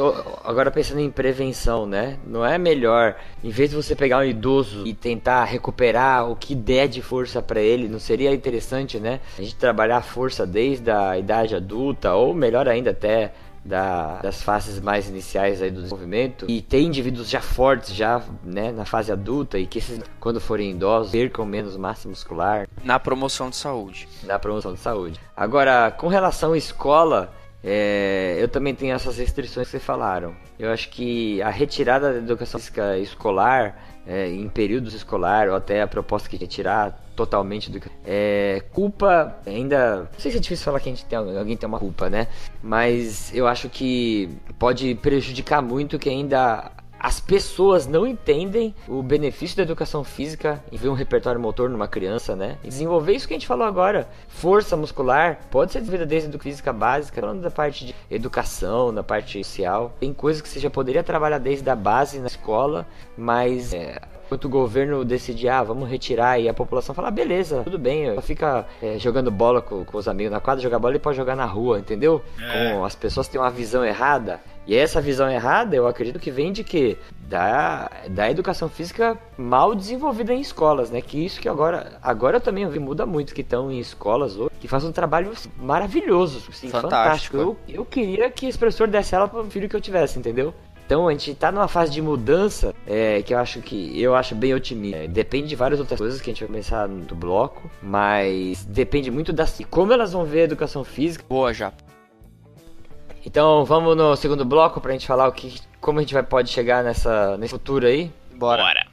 agora pensando em prevenção, né? Não é melhor, em vez de você pegar um idoso e tentar recuperar o que der de força para ele, não seria interessante, né? A gente trabalhar a força desde a idade adulta, ou melhor ainda, até da, das fases mais iniciais aí do desenvolvimento. E ter indivíduos já fortes já né, na fase adulta e que esses, quando forem idosos percam menos massa muscular. Na promoção de saúde. Na promoção de saúde. Agora com relação à escola é, eu também tenho essas restrições que vocês falaram. Eu acho que a retirada da educação física escolar é, em períodos escolar ou até a proposta que retirar totalmente do é culpa ainda não sei se é difícil falar que a gente tem alguém tem uma culpa né mas eu acho que pode prejudicar muito que ainda as pessoas não entendem o benefício da educação física em ver um repertório motor numa criança, né? E desenvolver isso que a gente falou agora, força muscular, pode ser desenvolvida desde a física básica, falando da parte de educação, da parte social. Tem coisas que você já poderia trabalhar desde a base na escola, mas é, Enquanto o governo decidir, ah, vamos retirar e a população fala, ah, beleza, tudo bem, só fica é, jogando bola com, com, os amigos na quadra, jogar bola e pode jogar na rua, entendeu? É. Com as pessoas têm uma visão errada. E essa visão errada, eu acredito que vem de que da, da educação física mal desenvolvida em escolas, né? Que isso que agora, agora eu também vi muda muito que estão em escolas hoje, que fazem um trabalho maravilhoso, assim, fantástico. fantástico. Eu, eu queria que esse professor desse ela para o filho que eu tivesse, entendeu? Então a gente tá numa fase de mudança é, que eu acho que eu acho bem otimista. É, depende de várias outras coisas que a gente vai pensar no bloco, mas depende muito das como elas vão ver a educação física. Boa já. Então vamos no segundo bloco pra gente falar o que como a gente vai pode chegar nessa nesse futuro aí. Bora. Bora.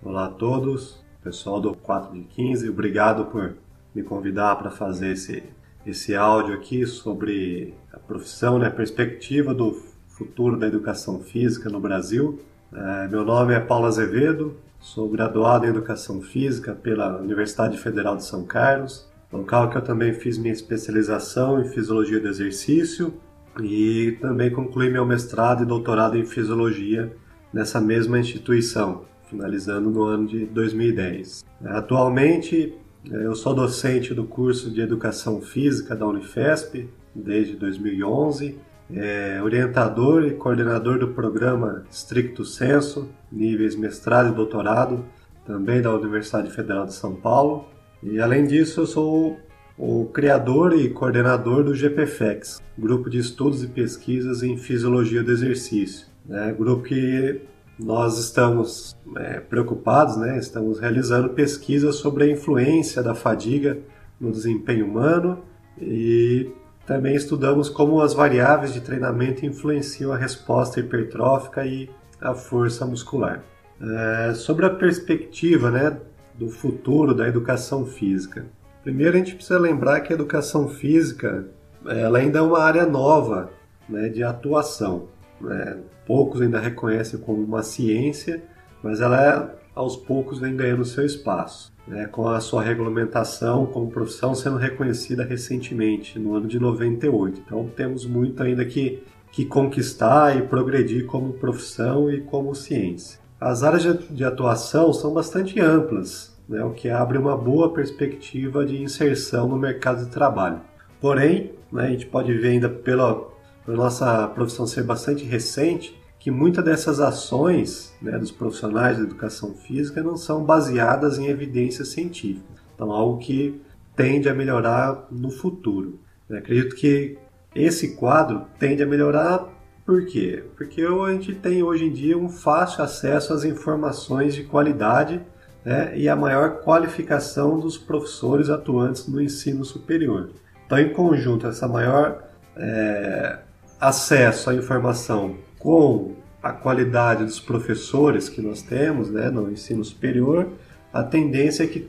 Olá a todos, pessoal do 4 de 15, obrigado por me convidar para fazer esse esse áudio aqui sobre a profissão, né, a perspectiva do futuro da educação física no Brasil. É, meu nome é Paulo Azevedo, sou graduado em Educação Física pela Universidade Federal de São Carlos, local que eu também fiz minha especialização em Fisiologia do Exercício e também concluí meu mestrado e doutorado em Fisiologia nessa mesma instituição, finalizando no ano de 2010. Atualmente eu sou docente do curso de Educação Física da Unifesp desde 2011, é orientador e coordenador do programa Stricto Senso, níveis mestrado e doutorado, também da Universidade Federal de São Paulo. E além disso, eu sou o criador e coordenador do GPFEX, Grupo de Estudos e Pesquisas em Fisiologia do Exercício. Né? Grupo que nós estamos é, preocupados, né? estamos realizando pesquisas sobre a influência da fadiga no desempenho humano e também estudamos como as variáveis de treinamento influenciam a resposta hipertrófica e a força muscular. É, sobre a perspectiva né, do futuro da educação física. Primeiro a gente precisa lembrar que a educação física ela ainda é uma área nova né, de atuação. Né? Poucos ainda reconhecem como uma ciência, mas ela é, aos poucos vem ganhando seu espaço, né? com a sua regulamentação como profissão sendo reconhecida recentemente, no ano de 98. Então temos muito ainda que, que conquistar e progredir como profissão e como ciência. As áreas de, de atuação são bastante amplas, né? o que abre uma boa perspectiva de inserção no mercado de trabalho. Porém, né, a gente pode ver ainda pela, por nossa profissão ser bastante recente, que muitas dessas ações né, dos profissionais da educação física não são baseadas em evidências científicas. Então, algo que tende a melhorar no futuro. Eu acredito que esse quadro tende a melhorar Por quê? Porque a gente tem hoje em dia um fácil acesso às informações de qualidade né, e a maior qualificação dos professores atuantes no ensino superior. Então, em conjunto, essa maior é, acesso à informação com a qualidade dos professores que nós temos né, no ensino superior, a tendência é que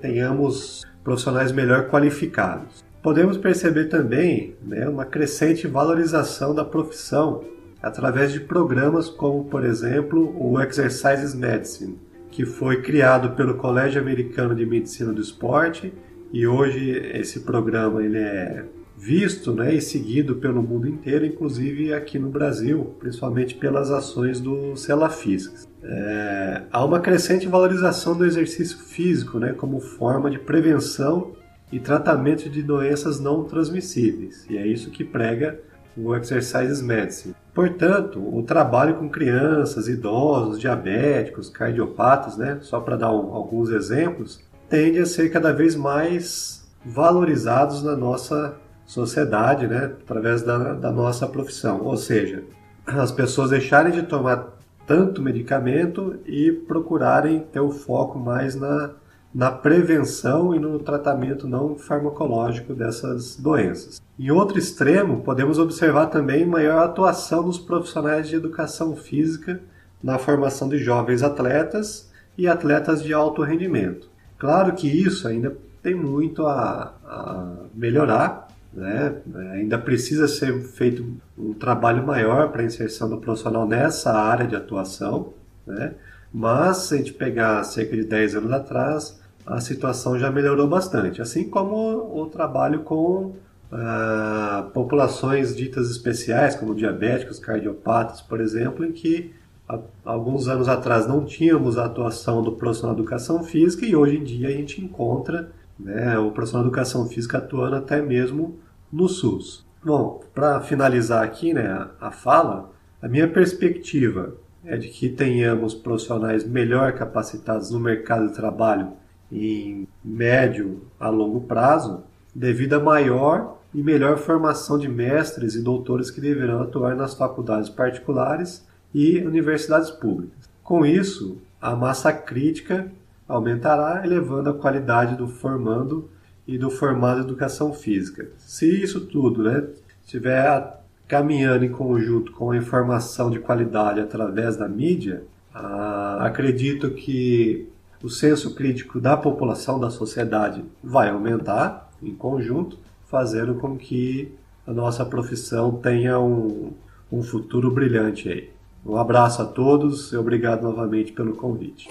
tenhamos profissionais melhor qualificados. Podemos perceber também né, uma crescente valorização da profissão através de programas como, por exemplo, o Exercises Medicine, que foi criado pelo Colégio Americano de Medicina do Esporte e hoje esse programa ele é visto né, e seguido pelo mundo inteiro, inclusive aqui no Brasil, principalmente pelas ações do Celafiscs. É, há uma crescente valorização do exercício físico né, como forma de prevenção e tratamento de doenças não transmissíveis, e é isso que prega o Exercises Medicine. Portanto, o trabalho com crianças, idosos, diabéticos, cardiopatas, né, só para dar um, alguns exemplos, tende a ser cada vez mais valorizados na nossa sociedade, né, através da, da nossa profissão. Ou seja, as pessoas deixarem de tomar tanto medicamento e procurarem ter o foco mais na, na prevenção e no tratamento não farmacológico dessas doenças. Em outro extremo, podemos observar também maior atuação dos profissionais de educação física na formação de jovens atletas e atletas de alto rendimento. Claro que isso ainda tem muito a, a melhorar, né? Ainda precisa ser feito um trabalho maior para a inserção do profissional nessa área de atuação, né? mas se a gente pegar cerca de 10 anos atrás, a situação já melhorou bastante, assim como o trabalho com ah, populações ditas especiais, como diabéticos, cardiopatas, por exemplo, em que há, alguns anos atrás não tínhamos a atuação do profissional de educação física e hoje em dia a gente encontra né, o profissional de educação física atuando até mesmo no SUS. Bom, para finalizar aqui né, a fala, a minha perspectiva é de que tenhamos profissionais melhor capacitados no mercado de trabalho em médio a longo prazo, devido à maior e melhor formação de mestres e doutores que deverão atuar nas faculdades particulares e universidades públicas. Com isso, a massa crítica aumentará, elevando a qualidade do formando e do formado de educação física. Se isso tudo né, estiver caminhando em conjunto com a informação de qualidade através da mídia, ah, acredito que o senso crítico da população, da sociedade, vai aumentar em conjunto, fazendo com que a nossa profissão tenha um, um futuro brilhante aí. Um abraço a todos e obrigado novamente pelo convite.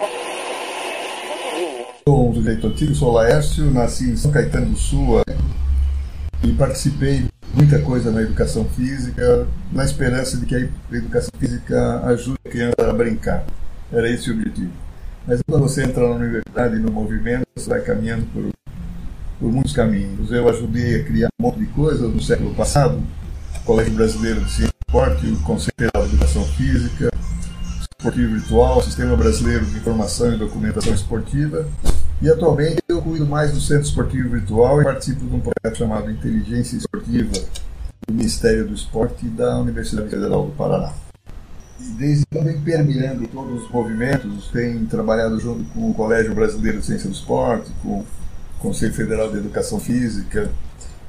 Sou um sujeito antigo, sou Laércio, nasci em São Caetano do Sul e participei de muita coisa na educação física, na esperança de que a educação física ajude a criança a brincar. Era esse o objetivo. Mas quando você entra na universidade, no movimento, você vai caminhando por, por muitos caminhos. Eu ajudei a criar um monte de coisas no século passado, o Colégio Brasileiro de Ciência e Esporte, o Conselho Federal de Educação Física, Esportivo Virtual, Sistema Brasileiro de Informação e Documentação Esportiva. E atualmente eu cuido mais do Centro Esportivo Virtual e participo de um projeto chamado Inteligência Esportiva do Ministério do Esporte da Universidade Federal do Paraná. E desde então vem permeando todos os movimentos, tem trabalhado junto com o Colégio Brasileiro de Ciência do Esporte, com o Conselho Federal de Educação Física.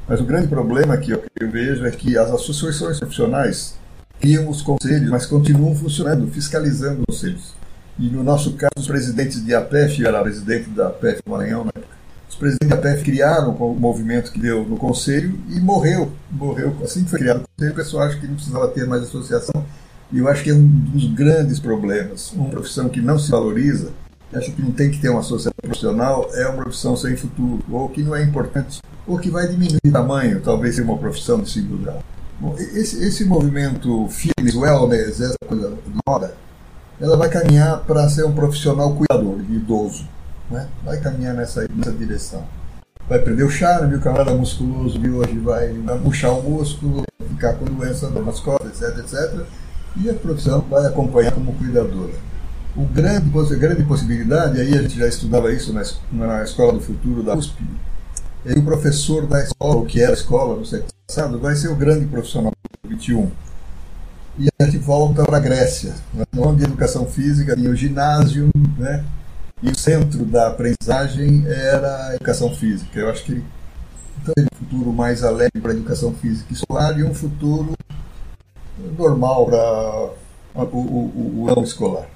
Mas o grande problema que eu vejo é que as associações profissionais criam os conselhos, mas continuam funcionando, fiscalizando os conselhos. E no nosso caso, os presidentes de APEF, era presidente da APEF Maranhão na época, os presidentes da APEF criaram o movimento que deu no conselho e morreu. Morreu. Assim que foi criado o conselho, o pessoal acha que não precisava ter mais associação. E eu acho que é um dos grandes problemas. Uma profissão que não se valoriza, acha que não tem que ter uma associação profissional, é uma profissão sem futuro, ou que não é importante, ou que vai diminuir de tamanho, talvez seja uma profissão de segundo grau. Bom, esse, esse movimento fitness, wellness, essa coisa moda, ela vai caminhar para ser um profissional cuidador, idoso. Né? Vai caminhar nessa, nessa direção. Vai perder o charme, o camarada musculoso de hoje vai murchar o músculo, ficar com doença nas costas, etc, etc. E a profissão vai acompanhar como cuidadora. O grande, a grande possibilidade, aí a gente já estudava isso na, na Escola do Futuro da USP, é o professor da escola, o que era a escola no século passado, vai ser o grande profissional do 21. e a gente volta para a Grécia, né? onde a educação física tinha o ginásio, né? e o centro da aprendizagem era a educação física. Eu acho que então, um futuro mais alegre para a educação física escolar e um futuro normal para o, o, o ano escolar.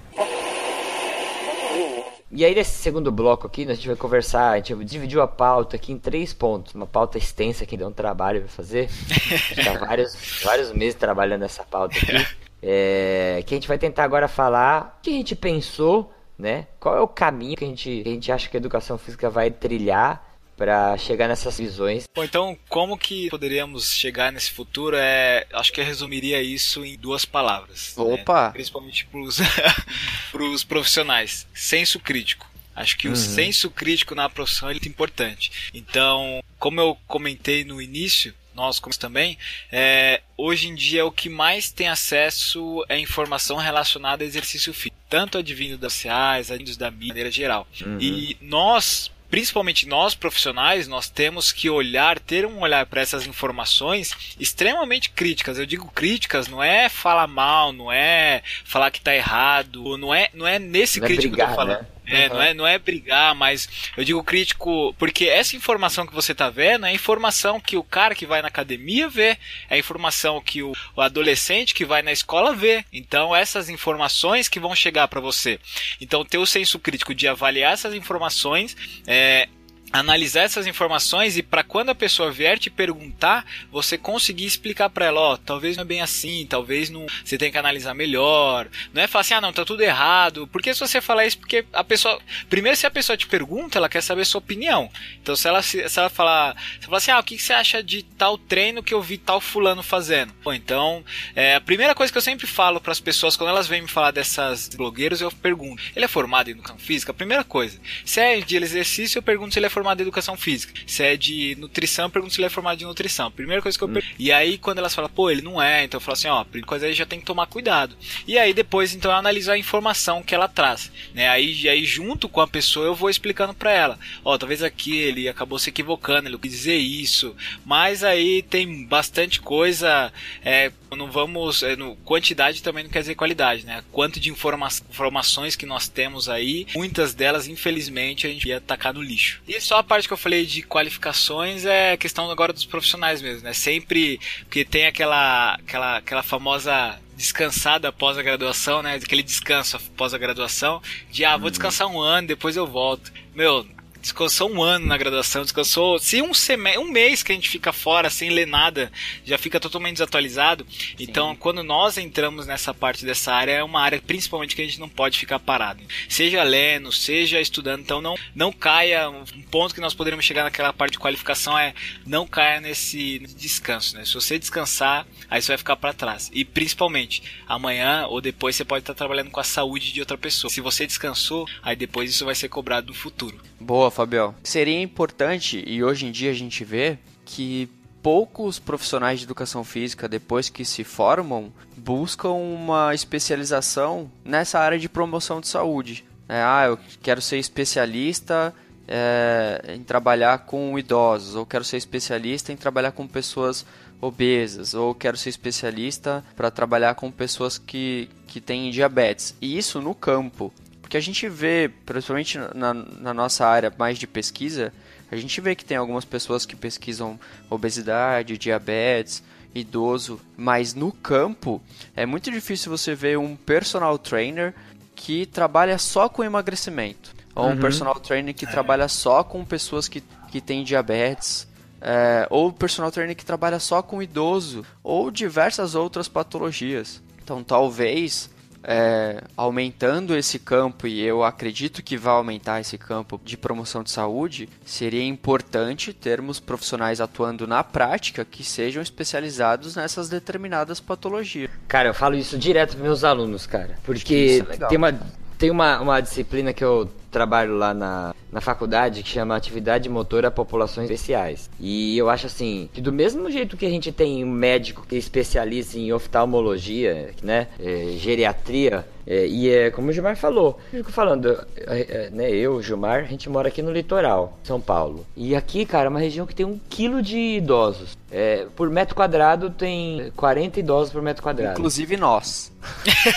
E aí, nesse segundo bloco aqui, a gente vai conversar, a gente dividiu a pauta aqui em três pontos. Uma pauta extensa que deu um trabalho para fazer. A gente tá vários, vários meses trabalhando nessa pauta aqui. É, que a gente vai tentar agora falar o que a gente pensou, né? Qual é o caminho que a gente, que a gente acha que a educação física vai trilhar para chegar nessas visões. Bom, então como que poderíamos chegar nesse futuro? É, acho que eu resumiria isso em duas palavras. Né? Opa! Né? Principalmente para os profissionais. Senso crítico. Acho que uhum. o senso crítico na profissão é muito importante. Então, como eu comentei no início, nós como também, é, hoje em dia o que mais tem acesso é informação relacionada a exercício físico, tanto advindo das sociais, advindo da mídia, de maneira geral. Uhum. E nós, principalmente nós profissionais, nós temos que olhar, ter um olhar para essas informações extremamente críticas. Eu digo críticas, não é falar mal, não é falar que está errado, não é, não é nesse não é crítico é brigar, que eu tô falando. Né? É, uhum. não, é, não é brigar, mas eu digo crítico, porque essa informação que você está vendo é a informação que o cara que vai na academia vê, é a informação que o, o adolescente que vai na escola vê. Então, essas informações que vão chegar para você. Então, ter o senso crítico de avaliar essas informações é, analisar essas informações e para quando a pessoa vier te perguntar, você conseguir explicar para ela, ó, oh, talvez não é bem assim, talvez não, você tem que analisar melhor. Não é falar assim, ah, não, tá tudo errado. Porque se você falar isso, porque a pessoa, primeiro se a pessoa te pergunta, ela quer saber a sua opinião. Então se ela se, se ela falar, você fala assim, ah, o que, você acha de tal treino que eu vi tal fulano fazendo? Bom, então, é, a primeira coisa que eu sempre falo para as pessoas quando elas vêm me falar dessas blogueiras, eu pergunto, ele é formado em educação física? A primeira coisa. Se é de exercício, eu pergunto se ele é formado em educação física. Se é de nutrição, eu pergunto se ele é formado de nutrição. Primeira coisa que eu hum. pergunto. E aí, quando elas falam, pô, ele não é, então eu falo assim, ó, primeira coisa aí já tem que tomar cuidado. E aí depois, então, eu analiso a informação que ela traz. Né? Aí, aí junto com a pessoa, eu vou explicando para ela. Ó, talvez aqui ele acabou se equivocando, ele quis dizer isso. Mas aí tem bastante coisa. É, não vamos. É, no, quantidade também não quer dizer qualidade, né? Quanto de informa informações que nós temos aí, muitas delas, infelizmente, a gente ia tacar no lixo. E só a parte que eu falei de qualificações é questão agora dos profissionais mesmo, né? Sempre que tem aquela, aquela, aquela famosa descansada após a graduação, né? Aquele descanso após a graduação, de ah, vou uhum. descansar um ano, depois eu volto. Meu, descansou um ano na graduação, descansou. Se um, seme, um mês que a gente fica fora sem ler nada, já fica totalmente desatualizado. Sim. Então, quando nós entramos nessa parte dessa área, é uma área principalmente que a gente não pode ficar parado. Seja lendo, seja estudando, então não, não caia. Um ponto que nós poderíamos chegar naquela parte de qualificação é não caia nesse, nesse descanso. Né? Se você descansar, aí você vai ficar para trás. E principalmente, amanhã ou depois você pode estar trabalhando com a saúde de outra pessoa. Se você descansou, aí depois isso vai ser cobrado no futuro. Boa, Fabião. Seria importante, e hoje em dia a gente vê, que poucos profissionais de educação física, depois que se formam, buscam uma especialização nessa área de promoção de saúde. É, ah, eu quero ser especialista é, em trabalhar com idosos, ou quero ser especialista em trabalhar com pessoas obesas, ou quero ser especialista para trabalhar com pessoas que, que têm diabetes. E isso no campo. Porque a gente vê, principalmente na, na nossa área mais de pesquisa, a gente vê que tem algumas pessoas que pesquisam obesidade, diabetes, idoso, mas no campo é muito difícil você ver um personal trainer que trabalha só com emagrecimento. Ou uhum. um personal trainer que trabalha só com pessoas que, que têm diabetes. É, ou personal trainer que trabalha só com idoso. Ou diversas outras patologias. Então talvez é, aumentando esse campo, e eu acredito que vai aumentar esse campo de promoção de saúde, seria importante termos profissionais atuando na prática que sejam especializados nessas determinadas patologias. Cara, eu falo isso direto para meus alunos, cara, porque é tem uma Tem uma, uma disciplina que eu trabalho lá na, na faculdade que chama Atividade Motora a Populações Especiais. E eu acho assim, que do mesmo jeito que a gente tem um médico que é especialista em oftalmologia, né, é, geriatria, é, e é como o Gilmar falou, eu fico falando, é, é, né, eu, Gilmar, a gente mora aqui no litoral, São Paulo. E aqui, cara, é uma região que tem um quilo de idosos. É, por metro quadrado tem 40 idosos por metro quadrado. Inclusive nós.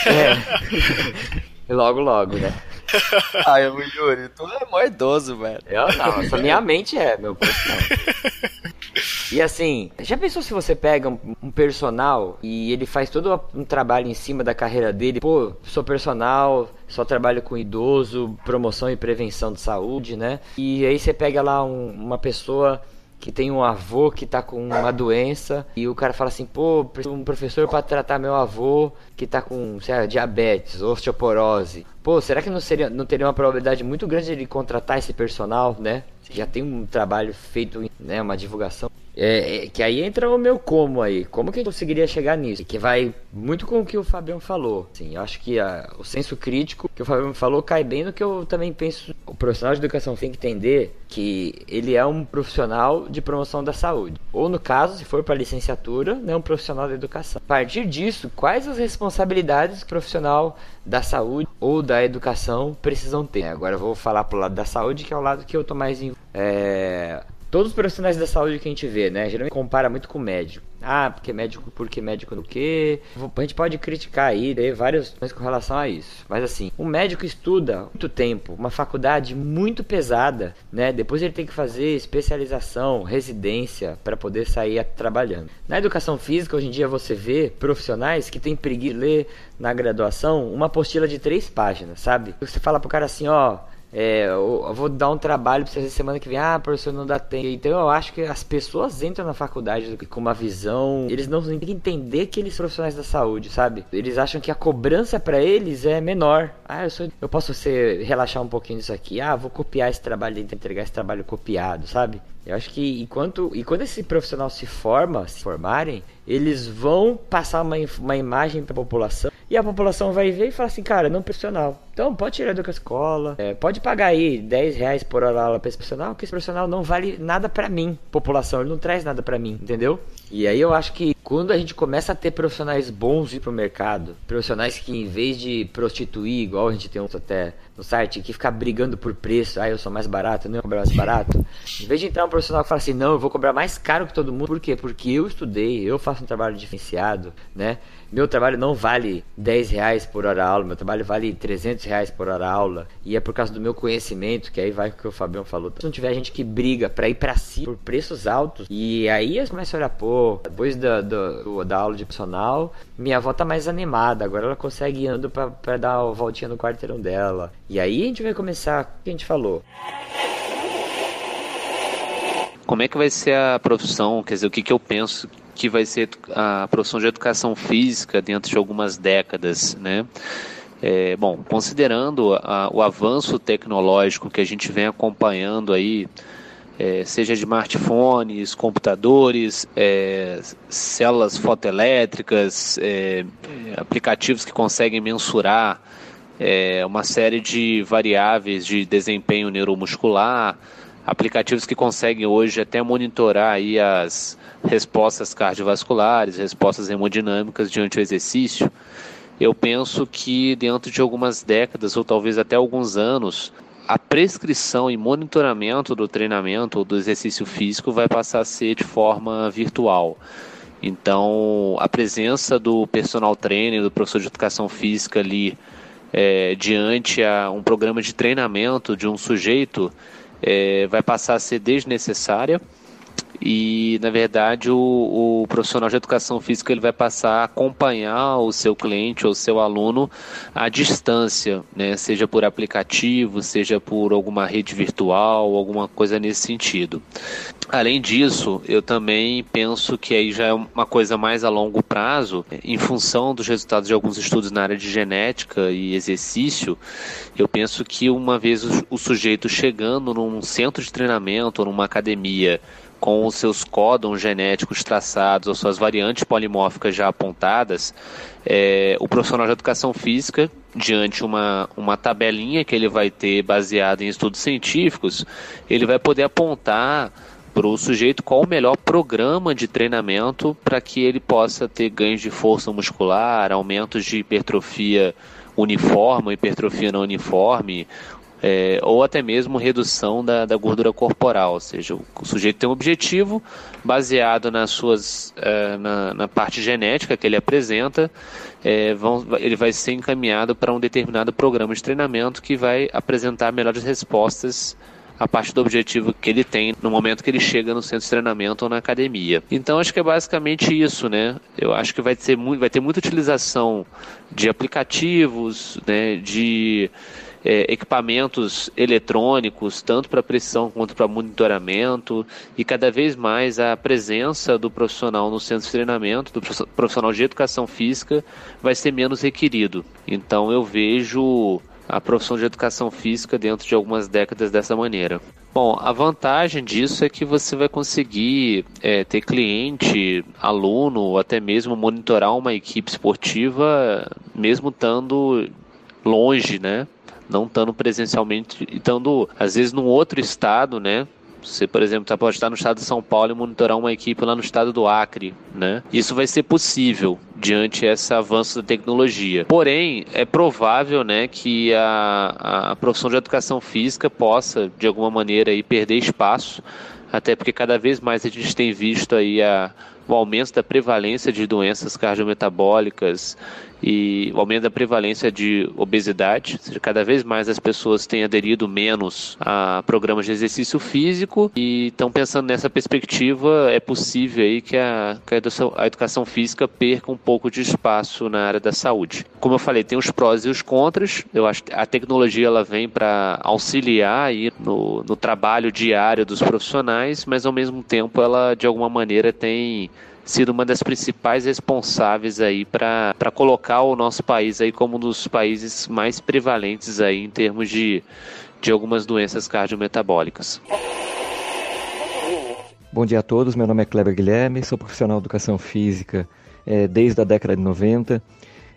É. logo, logo, né? eu, Yuri, tu é mó idoso, velho. Eu não, só minha mente é, meu corpo não. E assim, já pensou se você pega um, um, personal e ele faz todo um trabalho em cima da carreira dele? Pô, sou personal, só trabalho com idoso, promoção e prevenção de saúde, né? E aí você pega lá um, uma pessoa que tem um avô que tá com uma doença e o cara fala assim, pô, um professor para tratar meu avô que tá com, sei lá, diabetes, osteoporose. Pô, será que não seria não teria uma probabilidade muito grande de ele contratar esse personal, né? Já tem um trabalho feito, né, uma divulgação é, é, que aí entra o meu como aí. Como que eu conseguiria chegar nisso? Que vai muito com o que o Fabião falou. Assim, eu acho que a, o senso crítico que o Fabião falou cai bem no que eu também penso. O profissional de educação tem que entender que ele é um profissional de promoção da saúde. Ou no caso, se for para licenciatura, né, um profissional da educação. A partir disso, quais as responsabilidades que o profissional da saúde ou da educação precisam ter? Agora eu vou falar pro lado da saúde, que é o lado que eu tô mais é, todos os profissionais da saúde que a gente vê, né? Geralmente compara muito com médico. Ah, porque médico, porque médico do quê? A gente pode criticar aí, daí várias coisas com relação a isso. Mas assim, um médico estuda muito tempo, uma faculdade muito pesada, né? Depois ele tem que fazer especialização, residência para poder sair trabalhando. Na educação física, hoje em dia você vê profissionais que têm preguiça de ler na graduação uma apostila de três páginas, sabe? Você fala pro cara assim, ó, é, eu vou dar um trabalho para você semana que vem. Ah, professor, não dá tempo. Então eu acho que as pessoas entram na faculdade com uma visão. Eles não têm que entender aqueles profissionais da saúde, sabe? Eles acham que a cobrança para eles é menor. Ah, eu, sou, eu posso ser, relaxar um pouquinho disso aqui. Ah, vou copiar esse trabalho, entregar esse trabalho copiado, sabe? Eu acho que enquanto e quando esse profissional se forma, se formarem, eles vão passar uma, uma imagem para a população e a população vai ver e falar assim, cara, não profissional. Então pode tirar do escola, é, pode pagar aí 10 reais por hora aula para esse profissional, que esse profissional não vale nada para mim, população, ele não traz nada para mim, entendeu? E aí eu acho que quando a gente começa a ter profissionais bons ir pro mercado, profissionais que em vez de prostituir, igual a gente tem até no site, que ficar brigando por preço, ah, eu sou mais barato, eu não vou cobrar mais barato, em vez de entrar um profissional que fala assim, não, eu vou cobrar mais caro que todo mundo, por quê? Porque eu estudei, eu faço um trabalho diferenciado, né? Meu trabalho não vale 10 reais por hora aula, meu trabalho vale 300 reais por hora aula. E é por causa do meu conhecimento, que aí vai o que o Fabião falou. Se não tiver gente que briga pra ir pra si por preços altos, e aí eu começo a olhar, pô, depois da, da, da aula de personal, minha avó tá mais animada, agora ela consegue ir andando pra, pra dar uma voltinha no quarteirão dela. E aí a gente vai começar, o que a gente falou? Como é que vai ser a profissão? Quer dizer, o que, que eu penso que vai ser a profissão de educação física dentro de algumas décadas, né? É, bom, considerando a, o avanço tecnológico que a gente vem acompanhando aí, é, seja de smartphones, computadores, é, células fotoelétricas, é, aplicativos que conseguem mensurar é, uma série de variáveis de desempenho neuromuscular, aplicativos que conseguem hoje até monitorar aí as respostas cardiovasculares, respostas hemodinâmicas diante do exercício, eu penso que dentro de algumas décadas ou talvez até alguns anos, a prescrição e monitoramento do treinamento ou do exercício físico vai passar a ser de forma virtual. Então, a presença do personal trainer, do professor de educação física ali, é, diante a um programa de treinamento de um sujeito, é, vai passar a ser desnecessária e na verdade o, o, profissional de educação física ele vai passar a acompanhar o seu cliente ou seu aluno à distância, né? seja por aplicativo, seja por alguma rede virtual, alguma coisa nesse sentido. Além disso, eu também penso que aí já é uma coisa mais a longo prazo, em função dos resultados de alguns estudos na área de genética e exercício, eu penso que uma vez o, o sujeito chegando num centro de treinamento ou numa academia com os seus códons genéticos traçados ou suas variantes polimórficas já apontadas, é, o profissional de educação física diante uma, uma tabelinha que ele vai ter baseada em estudos científicos, ele vai poder apontar para o sujeito qual o melhor programa de treinamento para que ele possa ter ganhos de força muscular, aumentos de hipertrofia uniforme, hipertrofia não uniforme, é, ou até mesmo redução da, da, gordura corporal, ou seja, o, sujeito tem um objetivo baseado nas suas, é, na, na, parte genética que ele apresenta, é, vão, ele vai ser encaminhado para um determinado programa de treinamento que vai apresentar melhores respostas a parte do objetivo que ele tem no momento que ele chega no centro de treinamento ou na academia. Então acho que é basicamente isso, né? Eu acho que vai, ser muito, vai ter muita utilização de aplicativos, né, de é, equipamentos eletrônicos, tanto para precisão quanto para monitoramento, e cada vez mais a presença do profissional no centro de treinamento, do profissional de educação física, vai ser menos requerido. Então eu vejo a profissão de educação física dentro de algumas décadas dessa maneira. Bom, a vantagem disso é que você vai conseguir é, ter cliente, aluno, ou até mesmo monitorar uma equipe esportiva, mesmo estando longe, né? Não estando presencialmente, estando às vezes num outro estado, né? Você, por exemplo, tá, pode estar no estado de São Paulo e monitorar uma equipe lá no estado do Acre, né? Isso vai ser possível diante desse avanço da tecnologia. Porém, é provável, né, que a, a profissão de educação física possa, de alguma maneira, aí, perder espaço, até porque cada vez mais a gente tem visto aí a, o aumento da prevalência de doenças cardiometabólicas e o aumento da prevalência de obesidade, ou seja, cada vez mais as pessoas têm aderido menos a programas de exercício físico e estão pensando nessa perspectiva, é possível aí que a, que a, educação, a educação física perca um pouco de espaço na área da saúde. Como eu falei, tem os prós e os contras. Eu acho que a tecnologia ela vem para auxiliar aí no, no trabalho diário dos profissionais, mas ao mesmo tempo ela de alguma maneira tem sido uma das principais responsáveis aí para colocar o nosso país aí como um dos países mais prevalentes aí em termos de, de algumas doenças cardiometabólicas. Bom dia a todos, meu nome é Kleber Guilherme, sou profissional de educação física é, desde a década de 90.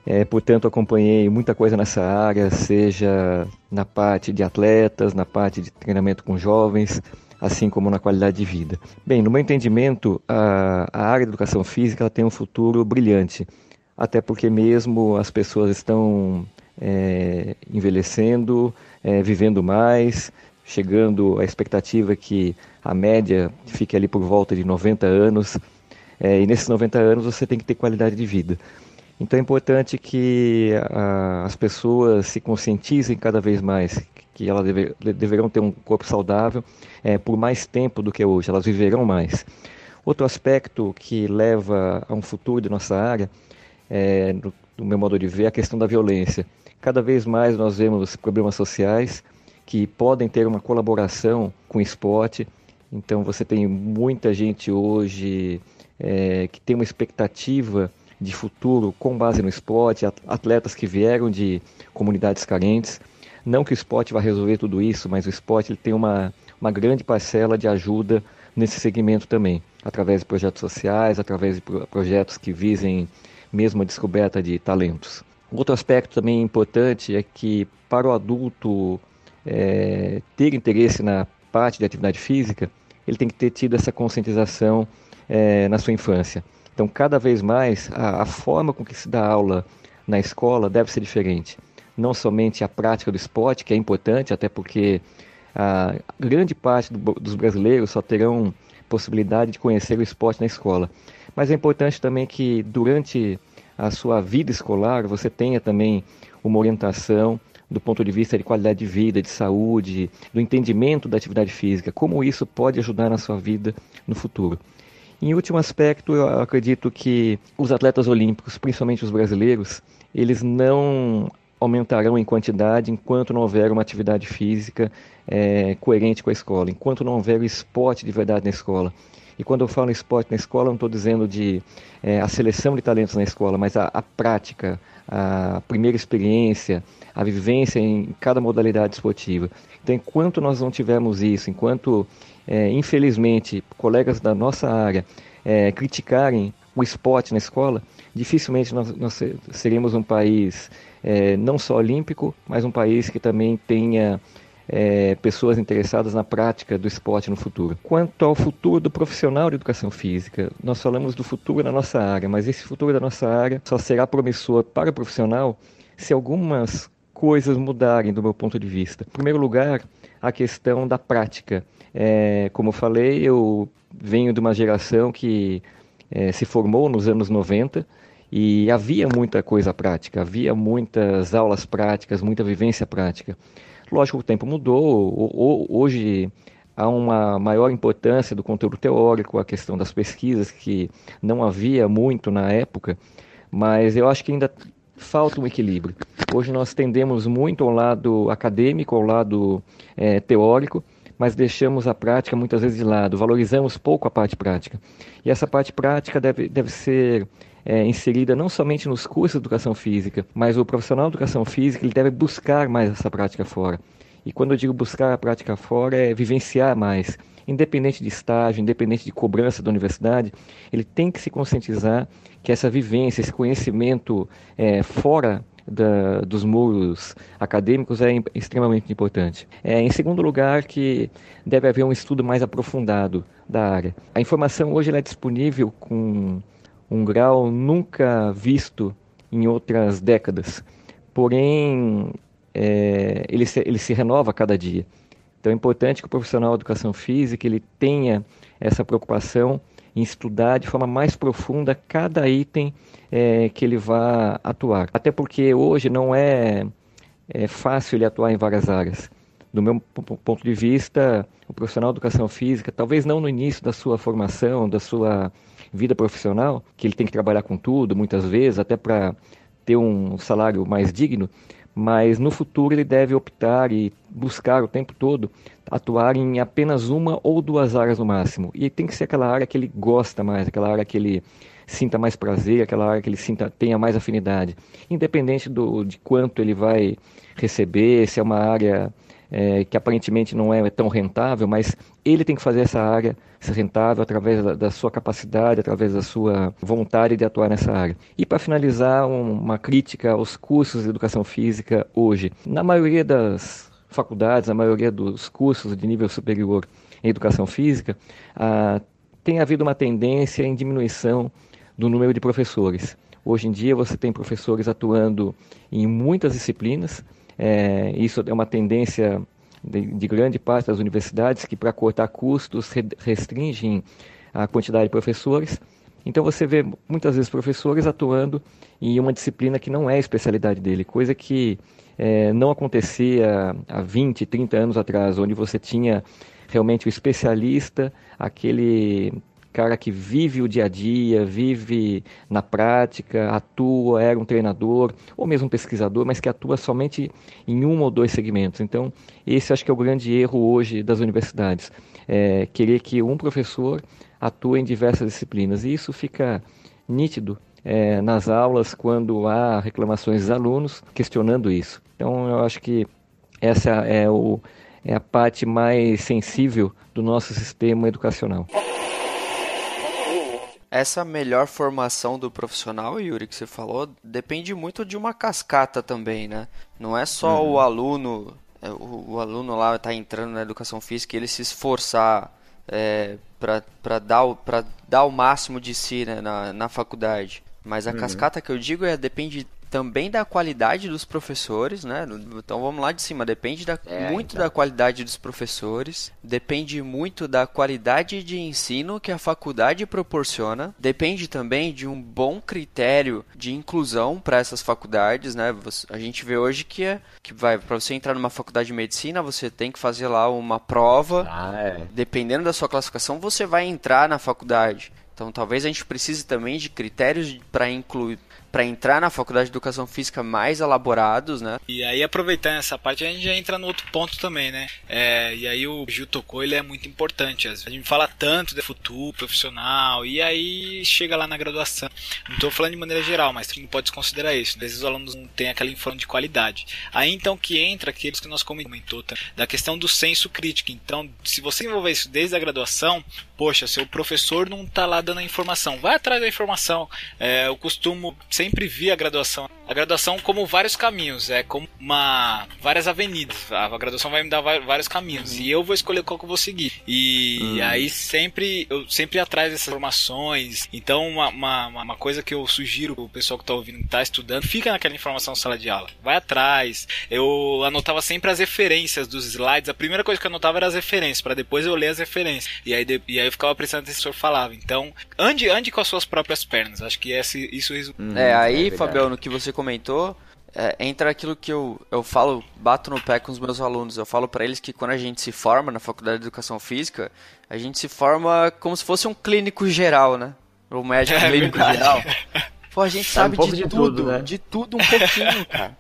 É, portanto, acompanhei muita coisa nessa área, seja na parte de atletas, na parte de treinamento com jovens, assim como na qualidade de vida. Bem, no meu entendimento, a, a área de educação física tem um futuro brilhante, até porque mesmo as pessoas estão é, envelhecendo, é, vivendo mais, chegando à expectativa que a média fique ali por volta de 90 anos, é, e nesses 90 anos você tem que ter qualidade de vida. Então é importante que a, as pessoas se conscientizem cada vez mais que elas deve, deverão ter um corpo saudável é, por mais tempo do que hoje, elas viverão mais. Outro aspecto que leva a um futuro de nossa área, é, do, do meu modo de ver, é a questão da violência. Cada vez mais nós vemos problemas sociais que podem ter uma colaboração com o esporte. Então você tem muita gente hoje é, que tem uma expectativa de futuro com base no esporte, atletas que vieram de comunidades carentes. Não que o esporte vá resolver tudo isso, mas o esporte ele tem uma, uma grande parcela de ajuda nesse segmento também, através de projetos sociais, através de projetos que visem mesmo a descoberta de talentos. Outro aspecto também importante é que para o adulto é, ter interesse na parte de atividade física, ele tem que ter tido essa conscientização é, na sua infância. Então, cada vez mais, a, a forma com que se dá aula na escola deve ser diferente não somente a prática do esporte, que é importante, até porque a grande parte do, dos brasileiros só terão possibilidade de conhecer o esporte na escola. Mas é importante também que durante a sua vida escolar você tenha também uma orientação do ponto de vista de qualidade de vida, de saúde, do entendimento da atividade física, como isso pode ajudar na sua vida no futuro. Em último aspecto, eu acredito que os atletas olímpicos, principalmente os brasileiros, eles não aumentarão em quantidade enquanto não houver uma atividade física é, coerente com a escola, enquanto não houver esporte de verdade na escola. E quando eu falo esporte na escola, não estou dizendo de é, a seleção de talentos na escola, mas a, a, prática, a primeira experiência, a vivência em cada modalidade esportiva. Então, enquanto nós não tivermos isso, enquanto, é, infelizmente, colegas da nossa área é, criticarem o esporte na escola, dificilmente nós, nós seremos um país é, não só olímpico, mas um país que também tenha é, pessoas interessadas na prática do esporte no futuro. Quanto ao futuro do profissional de educação física, nós falamos do futuro da nossa área, mas esse futuro da nossa área só será promissor para o profissional se algumas coisas mudarem do meu ponto de vista. Em primeiro lugar, a questão da prática. É, como eu falei, eu venho de uma geração que é, se formou nos anos 90 e havia muita coisa prática, havia muitas aulas práticas, muita vivência prática. Lógico, o tempo mudou, hoje há uma maior importância do conteúdo teórico, a questão das pesquisas, que não havia muito na época, mas eu acho que ainda falta um equilíbrio. Hoje nós tendemos muito ao lado acadêmico, ao lado é, teórico, mas deixamos a prática muitas vezes de lado, valorizamos pouco a parte prática. E essa parte prática deve, deve ser é, inserida não somente nos cursos de educação física, mas o profissional de educação física ele deve buscar mais essa prática fora. E quando eu digo buscar a prática fora, é vivenciar mais. Independente de estágio, independente de cobrança da universidade, ele tem que se conscientizar que essa vivência, esse conhecimento é, fora da, dos muros acadêmicos é extremamente importante. É, em segundo lugar, que deve haver um estudo mais aprofundado da área. A informação hoje é disponível com um grau nunca visto em outras décadas. Porém, é, ele, se, ele se renova a cada dia. Então é importante que o profissional de educação física ele tenha essa preocupação em estudar de forma mais profunda cada item é, que ele vá atuar. Até porque hoje não é, é fácil ele atuar em várias áreas. Do meu ponto de vista, o profissional de educação física, talvez não no início da sua formação, da sua vida profissional, que ele tem que trabalhar com tudo, muitas vezes, até para ter um salário mais digno, mas no futuro ele deve optar e buscar o tempo todo atuar em apenas uma ou duas áreas no máximo. E tem que ser aquela área que ele gosta mais, aquela área que ele sinta mais prazer, aquela área que ele sinta, tenha mais afinidade. Independente do, de quanto ele vai receber, se é uma área é, que aparentemente não é tão rentável, mas ele tem que fazer essa área ser rentável através da, da sua capacidade, através da sua vontade de atuar nessa área. E para finalizar, um, uma crítica aos cursos de educação física hoje. Na maioria das faculdades, na maioria dos cursos de nível superior em educação física, ah, tem havido uma tendência em diminuição do número de professores. Hoje em dia você tem professores atuando em muitas disciplinas, é, isso é uma tendência de, de, grande parte das universidades que, para cortar custos, restringem a quantidade de professores. Então você vê muitas vezes professores atuando em uma disciplina que não é a especialidade dele, coisa que é, não acontecia há 20, 30 anos atrás, onde você tinha realmente o especialista, aquele cara que vive o dia a dia, vive na prática, atua, era um treinador ou mesmo um pesquisador, mas que atua somente em um ou dois segmentos. Então, esse acho que é o grande erro hoje das universidades, é querer que um professor atue em diversas disciplinas. E isso fica nítido é, nas aulas quando há reclamações dos alunos questionando isso. Então, eu acho que essa é, o, é a parte mais sensível do nosso sistema educacional. Essa melhor formação do profissional, Yuri, que você falou, depende muito de uma cascata também, né? Não é só uhum. o aluno, é, o, o, aluno lá está entrando na educação física e ele se esforçar é, para dar, dar o máximo de si né, na, na faculdade. Mas a uhum. cascata que eu digo é depende também da qualidade dos professores, né? Então vamos lá de cima, depende da, é, muito então. da qualidade dos professores, depende muito da qualidade de ensino que a faculdade proporciona, depende também de um bom critério de inclusão para essas faculdades, né? A gente vê hoje que é que vai para você entrar numa faculdade de medicina, você tem que fazer lá uma prova. Ah, é. Dependendo da sua classificação, você vai entrar na faculdade. Então talvez a gente precise também de critérios para incluir para entrar na faculdade de educação física mais elaborados, né? E aí aproveitando essa parte a gente já entra no outro ponto também, né? É, e aí o Gil tocou, ele é muito importante. A gente fala tanto de futuro profissional e aí chega lá na graduação. Não estou falando de maneira geral, mas não pode considerar isso. Às vezes os alunos não têm aquela informação de qualidade. Aí então que entra aqueles que nós comentou da questão do senso crítico. Então, se você envolver isso desde a graduação, poxa, seu professor não está lá dando a informação, vai atrás da informação. É, eu costumo sempre vi a graduação, a graduação como vários caminhos, é como uma várias avenidas. A graduação vai me dar vários caminhos uhum. e eu vou escolher qual que eu vou seguir. E uhum. aí sempre eu sempre atrás dessas informações. Então uma, uma, uma coisa que eu sugiro o pessoal que está ouvindo, está estudando, fica naquela informação na sala de aula. Vai atrás. Eu anotava sempre as referências dos slides. A primeira coisa que eu anotava era as referências, para depois eu ler as referências. E aí, de, e aí eu ficava prestando atenção no que o senhor falava. Então, ande, ande com as suas próprias pernas. Acho que esse, isso resume. Hum, é, aí, é Fabião, no que você comentou, é, entra aquilo que eu, eu falo, bato no pé com os meus alunos. Eu falo para eles que quando a gente se forma na faculdade de educação física, a gente se forma como se fosse um clínico geral, né? O médico é clínico geral. Pô, a gente sabe, sabe um de, de, tudo, tudo né? de tudo um pouquinho, cara.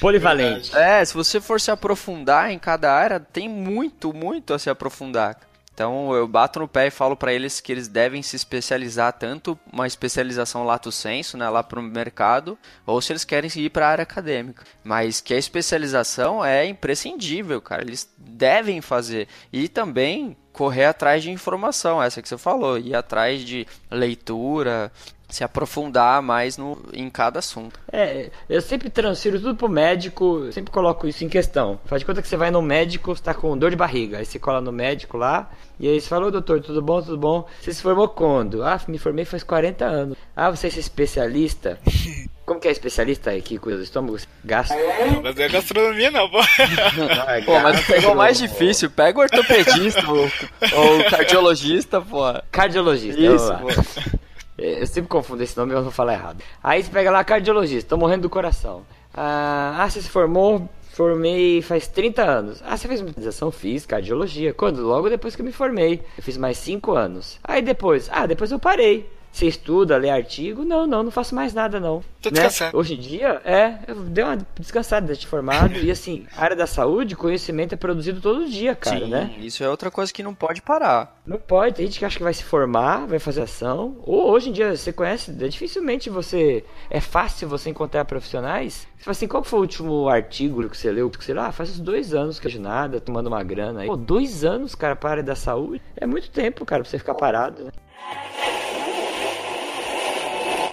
Polivalente. É, se você for se aprofundar em cada área, tem muito, muito a se aprofundar. Então eu bato no pé e falo para eles que eles devem se especializar tanto uma especialização lato senso, né, lá para o mercado, ou se eles querem ir para a área acadêmica. Mas que a especialização é imprescindível, cara. Eles devem fazer e também correr atrás de informação, essa que você falou, ir atrás de leitura, se aprofundar mais no, em cada assunto. É, eu sempre transfiro tudo pro médico, sempre coloco isso em questão. Faz de conta que você vai no médico, você tá com dor de barriga, aí você cola no médico lá, e aí você fala, ô doutor, tudo bom, tudo bom? Você se formou quando? Ah, me formei faz 40 anos. Ah, você é especialista? Como que é especialista aí que cuida do estômago? Gastro? Não, mas não é gastronomia não, pô. Não, é pô, mas pegou o mais difícil. Pega o ortopedista ou, ou cardiologista, pô. Cardiologista. Isso, pô. Eu sempre confundo esse nome eu vou falar errado. Aí você pega lá, cardiologista, tô morrendo do coração. Ah, ah, você se formou? Formei faz 30 anos. Ah, você fez utilização? Fiz, cardiologia. Quando? Logo depois que eu me formei. Eu fiz mais 5 anos. Aí depois? Ah, depois eu parei. Você estuda, lê artigo? Não, não, não faço mais nada, não. Tô né? Hoje em dia, é, eu dei uma descansada de formado. e assim, a área da saúde, conhecimento é produzido todo dia, cara, Sim, né? Isso é outra coisa que não pode parar. Não pode, tem gente que acha que vai se formar, vai fazer ação. Ou hoje em dia, você conhece, dificilmente você. É fácil você encontrar profissionais. Você fala assim, qual foi o último artigo que você leu? Você lá, ah, faz uns dois anos que de nada, tomando uma grana aí. Pô, dois anos, cara, para a área da saúde? É muito tempo, cara, pra você ficar parado, né?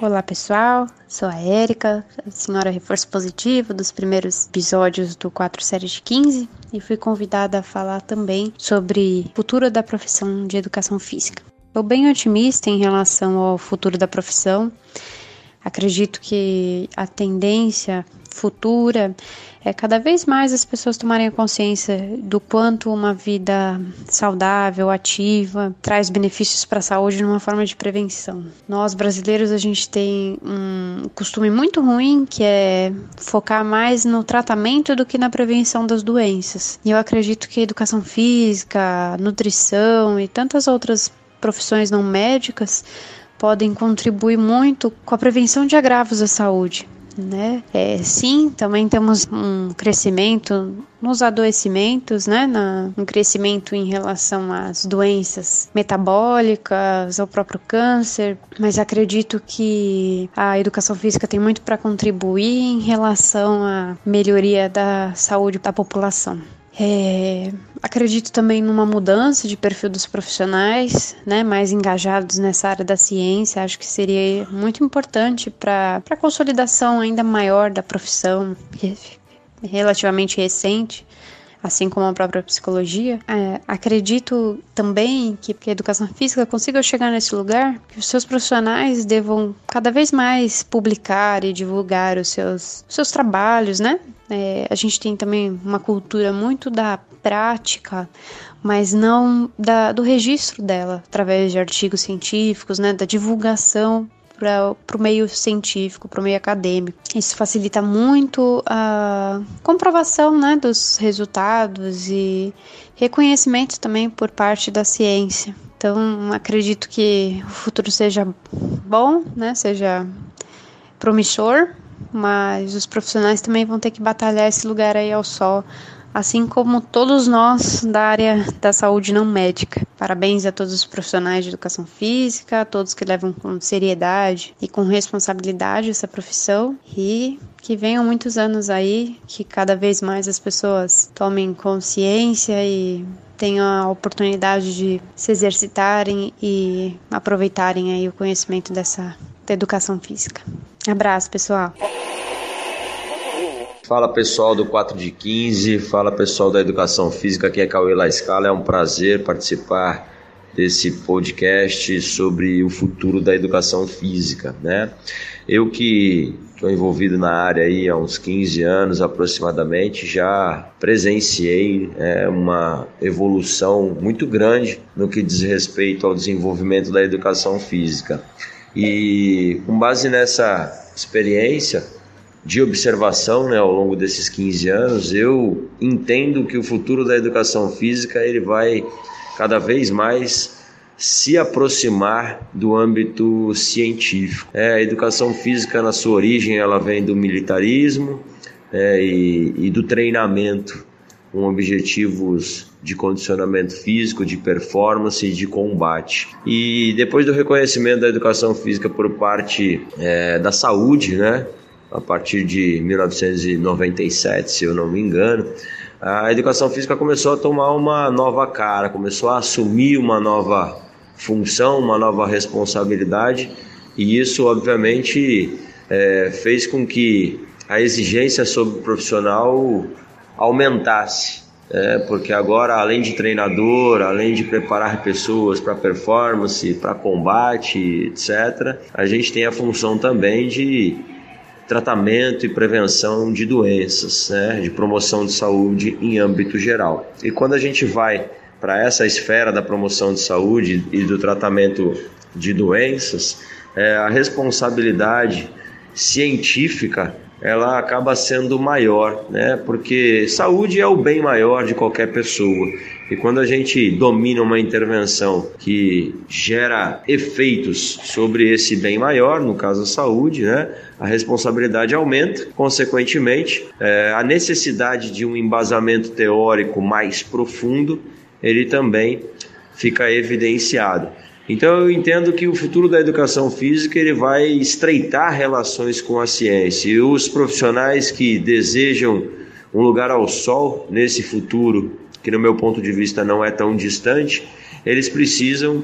Olá pessoal, sou a Érica, senhora reforço positivo dos primeiros episódios do 4 série de 15 e fui convidada a falar também sobre o futuro da profissão de educação física. Estou bem otimista em relação ao futuro da profissão. Acredito que a tendência futura é cada vez mais as pessoas tomarem consciência do quanto uma vida saudável, ativa, traz benefícios para a saúde numa forma de prevenção. Nós brasileiros a gente tem um costume muito ruim que é focar mais no tratamento do que na prevenção das doenças. E eu acredito que a educação física, nutrição e tantas outras profissões não médicas podem contribuir muito com a prevenção de agravos à saúde né? É, sim, também temos um crescimento nos adoecimentos, né? Na, um crescimento em relação às doenças metabólicas, ao próprio câncer, mas acredito que a educação física tem muito para contribuir em relação à melhoria da saúde da população. É, acredito também numa mudança de perfil dos profissionais, né, mais engajados nessa área da ciência. Acho que seria muito importante para a consolidação ainda maior da profissão, relativamente recente, assim como a própria psicologia. É, acredito também que, que a educação física consiga chegar nesse lugar, que os seus profissionais devam cada vez mais publicar e divulgar os seus, seus trabalhos, né? É, a gente tem também uma cultura muito da prática, mas não da, do registro dela, através de artigos científicos, né, da divulgação para o meio científico, para o meio acadêmico. Isso facilita muito a comprovação né, dos resultados e reconhecimento também por parte da ciência. Então, acredito que o futuro seja bom, né, seja promissor mas os profissionais também vão ter que batalhar esse lugar aí ao sol, assim como todos nós da área da saúde não médica. Parabéns a todos os profissionais de educação física, a todos que levam com seriedade e com responsabilidade essa profissão e que venham muitos anos aí, que cada vez mais as pessoas tomem consciência e tenham a oportunidade de se exercitarem e aproveitarem aí o conhecimento dessa da educação física. Abraço, pessoal. Fala pessoal do 4 de 15, fala pessoal da Educação Física, aqui é Cauê La Escala, é um prazer participar desse podcast sobre o futuro da educação física, né? Eu que estou envolvido na área aí há uns 15 anos aproximadamente, já presenciei é, uma evolução muito grande no que diz respeito ao desenvolvimento da educação física. E com base nessa experiência de observação né, ao longo desses 15 anos, eu entendo que o futuro da educação física ele vai cada vez mais se aproximar do âmbito científico. É, a educação física, na sua origem, ela vem do militarismo é, e, e do treinamento, com objetivos de condicionamento físico, de performance e de combate. E depois do reconhecimento da educação física por parte é, da saúde, né, a partir de 1997, se eu não me engano, a educação física começou a tomar uma nova cara, começou a assumir uma nova função, uma nova responsabilidade, e isso, obviamente, é, fez com que a exigência sobre o profissional aumentasse. É, porque agora, além de treinador, além de preparar pessoas para performance, para combate, etc., a gente tem a função também de tratamento e prevenção de doenças, né, de promoção de saúde em âmbito geral. E quando a gente vai para essa esfera da promoção de saúde e do tratamento de doenças, é, a responsabilidade científica ela acaba sendo maior, né? Porque saúde é o bem maior de qualquer pessoa. E quando a gente domina uma intervenção que gera efeitos sobre esse bem maior, no caso a saúde, né? A responsabilidade aumenta, consequentemente, é, a necessidade de um embasamento teórico mais profundo, ele também fica evidenciado. Então eu entendo que o futuro da educação física ele vai estreitar relações com a ciência. E os profissionais que desejam um lugar ao sol nesse futuro, que no meu ponto de vista não é tão distante, eles precisam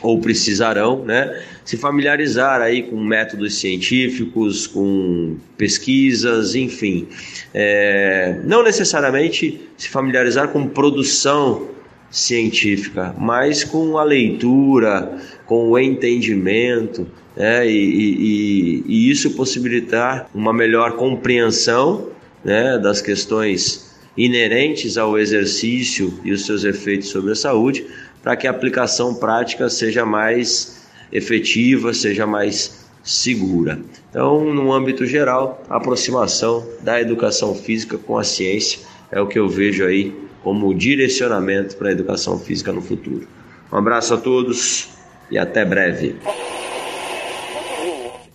ou precisarão, né, se familiarizar aí com métodos científicos, com pesquisas, enfim, é, não necessariamente se familiarizar com produção científica, mas com a leitura, com o entendimento, né, e, e, e, isso possibilitar uma melhor compreensão né, das questões inerentes ao exercício e os seus efeitos sobre a saúde, para que a aplicação prática seja mais efetiva, seja mais segura. Então, no âmbito geral, a aproximação da educação física com a ciência é o que eu vejo aí como direcionamento para a educação física no futuro. Um abraço a todos e até breve.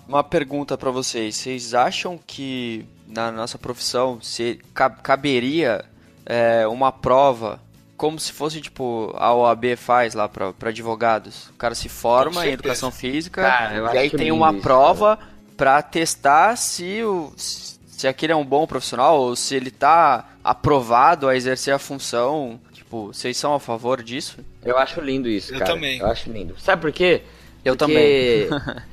Uma pergunta para vocês: vocês acham que na nossa profissão se caberia é, uma prova como se fosse tipo a OAB faz lá para advogados? O cara se forma em educação física cara, e aí tem uma isso, prova para testar se o se aquele é um bom profissional ou se ele tá aprovado a exercer a função. Tipo, vocês são a favor disso? Eu acho lindo isso, eu cara. Eu também. Eu acho lindo. Sabe por quê? Eu porque... também.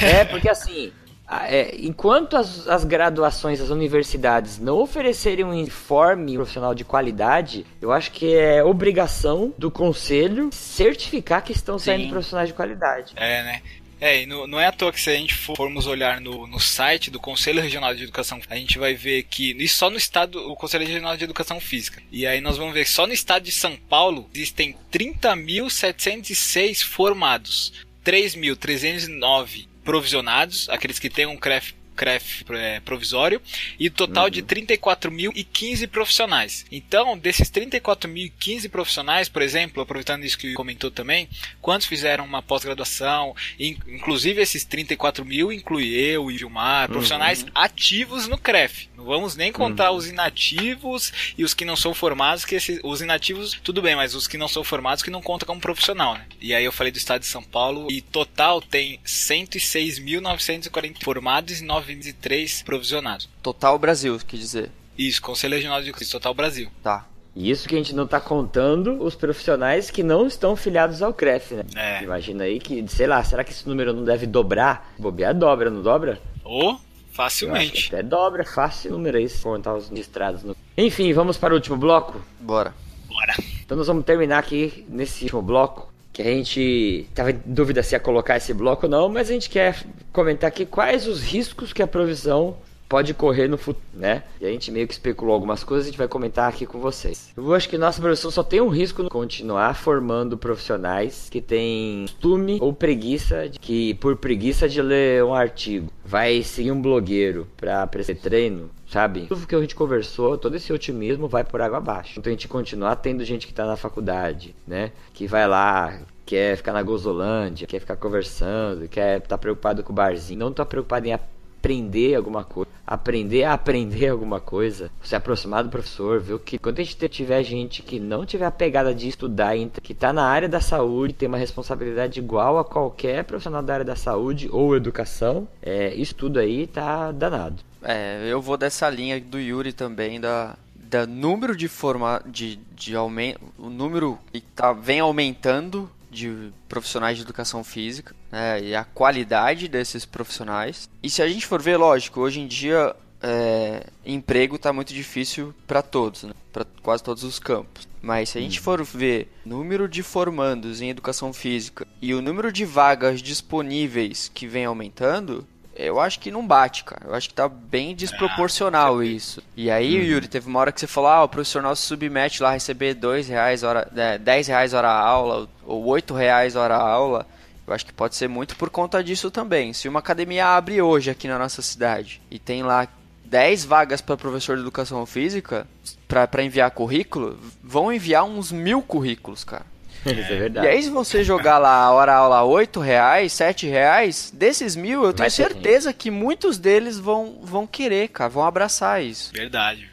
é, porque assim, é, enquanto as, as, graduações, as universidades não oferecerem um informe profissional de qualidade, eu acho que é obrigação do conselho certificar que estão saindo profissionais de qualidade. É, né? É, e não, não é à toa que se a gente formos olhar no, no site do Conselho Regional de Educação, a gente vai ver que e só no estado, o Conselho Regional de Educação Física. E aí nós vamos ver que só no estado de São Paulo existem 30.706 formados, 3.309 provisionados, aqueles que têm um CREF CREF é, provisório e total uhum. de 34.015 profissionais. Então, desses 34.015 profissionais, por exemplo, aproveitando isso que comentou também, quantos fizeram uma pós-graduação? Inclusive esses 34 mil inclui eu e Gilmar, profissionais uhum. ativos no CREF. Não vamos nem contar uhum. os inativos e os que não são formados, que esses, os inativos, tudo bem, mas os que não são formados que não contam como profissional, né? E aí eu falei do estado de São Paulo e total tem 106.940 formados e 9 903 provisionados. Total Brasil, quer dizer. Isso, Conselho Regional de Justiça, Total Brasil. Tá. Isso que a gente não está contando os profissionais que não estão filiados ao CREF, né? É. Imagina aí que, sei lá, será que esse número não deve dobrar? Bobear dobra, não dobra? Ou facilmente. Até dobra, fácil o número aí, se contar os registrados. No... Enfim, vamos para o último bloco? Bora. Bora. Então nós vamos terminar aqui nesse último bloco. Que a gente tava em dúvida se ia colocar esse bloco ou não, mas a gente quer comentar aqui quais os riscos que a provisão pode correr no futuro, né? E a gente meio que especulou algumas coisas, a gente vai comentar aqui com vocês. Eu acho que nossa profissão só tem um risco de continuar formando profissionais que têm costume ou preguiça, de, que por preguiça de ler um artigo, vai seguir um blogueiro para prestar treino, sabe? Tudo que a gente conversou, todo esse otimismo vai por água abaixo. Então a gente continuar tendo gente que tá na faculdade, né? Que vai lá, quer ficar na Gozolândia, quer ficar conversando, quer tá preocupado com o barzinho, não tá preocupado em aprender alguma coisa, aprender a aprender alguma coisa, se aproximar do professor, ver o que quando a gente tiver gente que não tiver a pegada de estudar, que está na área da saúde, tem uma responsabilidade igual a qualquer profissional da área da saúde ou educação, é, isso tudo aí tá danado. É, eu vou dessa linha do Yuri também da da número de forma de, de aumento, o número que tá, vem aumentando de profissionais de educação física né, e a qualidade desses profissionais. E se a gente for ver, lógico, hoje em dia é, emprego está muito difícil para todos, né, para quase todos os campos. Mas se a gente for ver número de formandos em educação física e o número de vagas disponíveis que vem aumentando, eu acho que não bate, cara. Eu acho que tá bem desproporcional ah, isso. E aí, uhum. Yuri, teve uma hora que você falou, ah, o profissional se submete lá a receber dois reais hora, é, 10 reais hora aula, ou 8 reais hora aula. Eu acho que pode ser muito por conta disso também. Se uma academia abre hoje aqui na nossa cidade e tem lá 10 vagas para professor de educação física, para enviar currículo, vão enviar uns mil currículos, cara. Isso é verdade. E aí, se você jogar lá a hora aula 8 reais, 7 reais, desses mil, eu tenho certeza que muitos deles vão, vão querer, cara, vão abraçar isso. Verdade.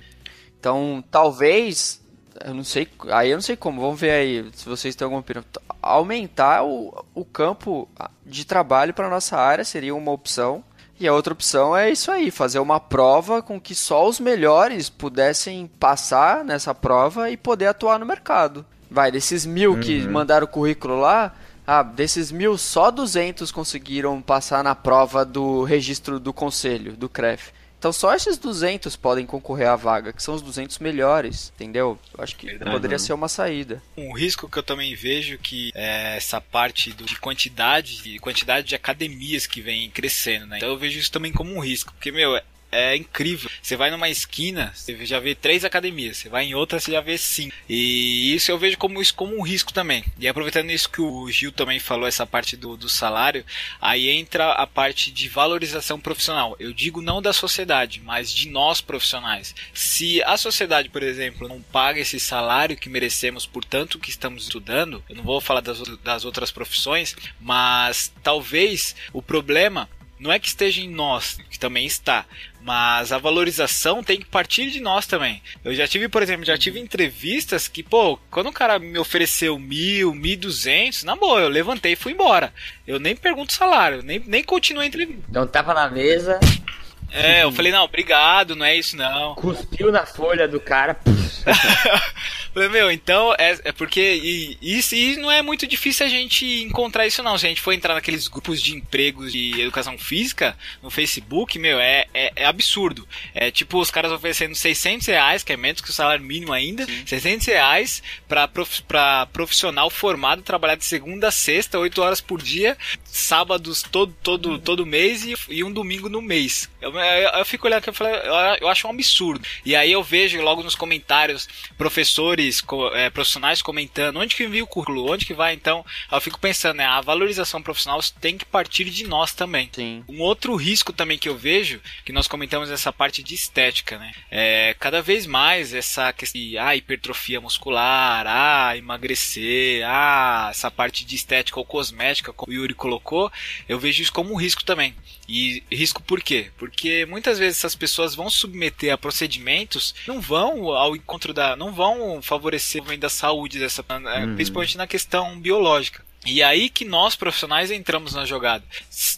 Então, talvez, eu não sei, aí eu não sei como, vamos ver aí se vocês têm alguma opinião. Aumentar o, o campo de trabalho para nossa área seria uma opção. E a outra opção é isso aí, fazer uma prova com que só os melhores pudessem passar nessa prova e poder atuar no mercado. Vai, desses mil uhum. que mandaram o currículo lá, ah, desses mil, só 200 conseguiram passar na prova do registro do conselho, do CREF. Então só esses 200 podem concorrer à vaga, que são os 200 melhores, entendeu? Eu acho que Verdade. poderia ser uma saída. Um risco que eu também vejo que é essa parte do, de quantidade, de quantidade de academias que vem crescendo, né? Então eu vejo isso também como um risco, porque meu, é incrível. Você vai numa esquina, você já vê três academias, você vai em outra, você já vê cinco. E isso eu vejo como isso como um risco também. E aproveitando isso que o Gil também falou, essa parte do, do salário, aí entra a parte de valorização profissional. Eu digo não da sociedade, mas de nós profissionais. Se a sociedade, por exemplo, não paga esse salário que merecemos por tanto que estamos estudando, eu não vou falar das, das outras profissões, mas talvez o problema não é que esteja em nós, que também está, mas a valorização tem que partir de nós também. Eu já tive, por exemplo, já tive entrevistas que, pô, quando o cara me ofereceu mil, mil duzentos, na boa, eu levantei e fui embora. Eu nem pergunto salário, nem, nem continuo a entrevista. Então tava na mesa. É, eu falei, não, obrigado, não é isso não. Cuspiu na folha do cara. Falei, meu, então é, é porque. E, isso e não é muito difícil a gente encontrar isso, não. Se a gente for entrar naqueles grupos de empregos de educação física no Facebook, meu, é, é, é absurdo. É tipo os caras oferecendo 600 reais, que é menos que o salário mínimo ainda, Sim. 600 reais pra, prof, pra profissional formado trabalhar de segunda a sexta, 8 horas por dia, sábados todo, todo, todo mês e, e um domingo no mês. Eu, eu, eu fico olhando aqui e falei, eu, eu acho um absurdo. E aí eu vejo logo nos comentários professores é, profissionais comentando onde que envia o currículo, onde que vai, então eu fico pensando, né, a valorização profissional tem que partir de nós também. Sim. Um outro risco também que eu vejo, que nós comentamos essa parte de estética, né, é cada vez mais essa questão de ah, hipertrofia muscular, ah, emagrecer, ah, essa parte de estética ou cosmética, como o Yuri colocou, eu vejo isso como um risco também. E risco por quê? Porque muitas vezes essas pessoas vão submeter a procedimentos, não vão ao encontro da, não vão favorecer a da saúde dessa, né, uhum. principalmente na questão biológica. E aí que nós profissionais entramos na jogada.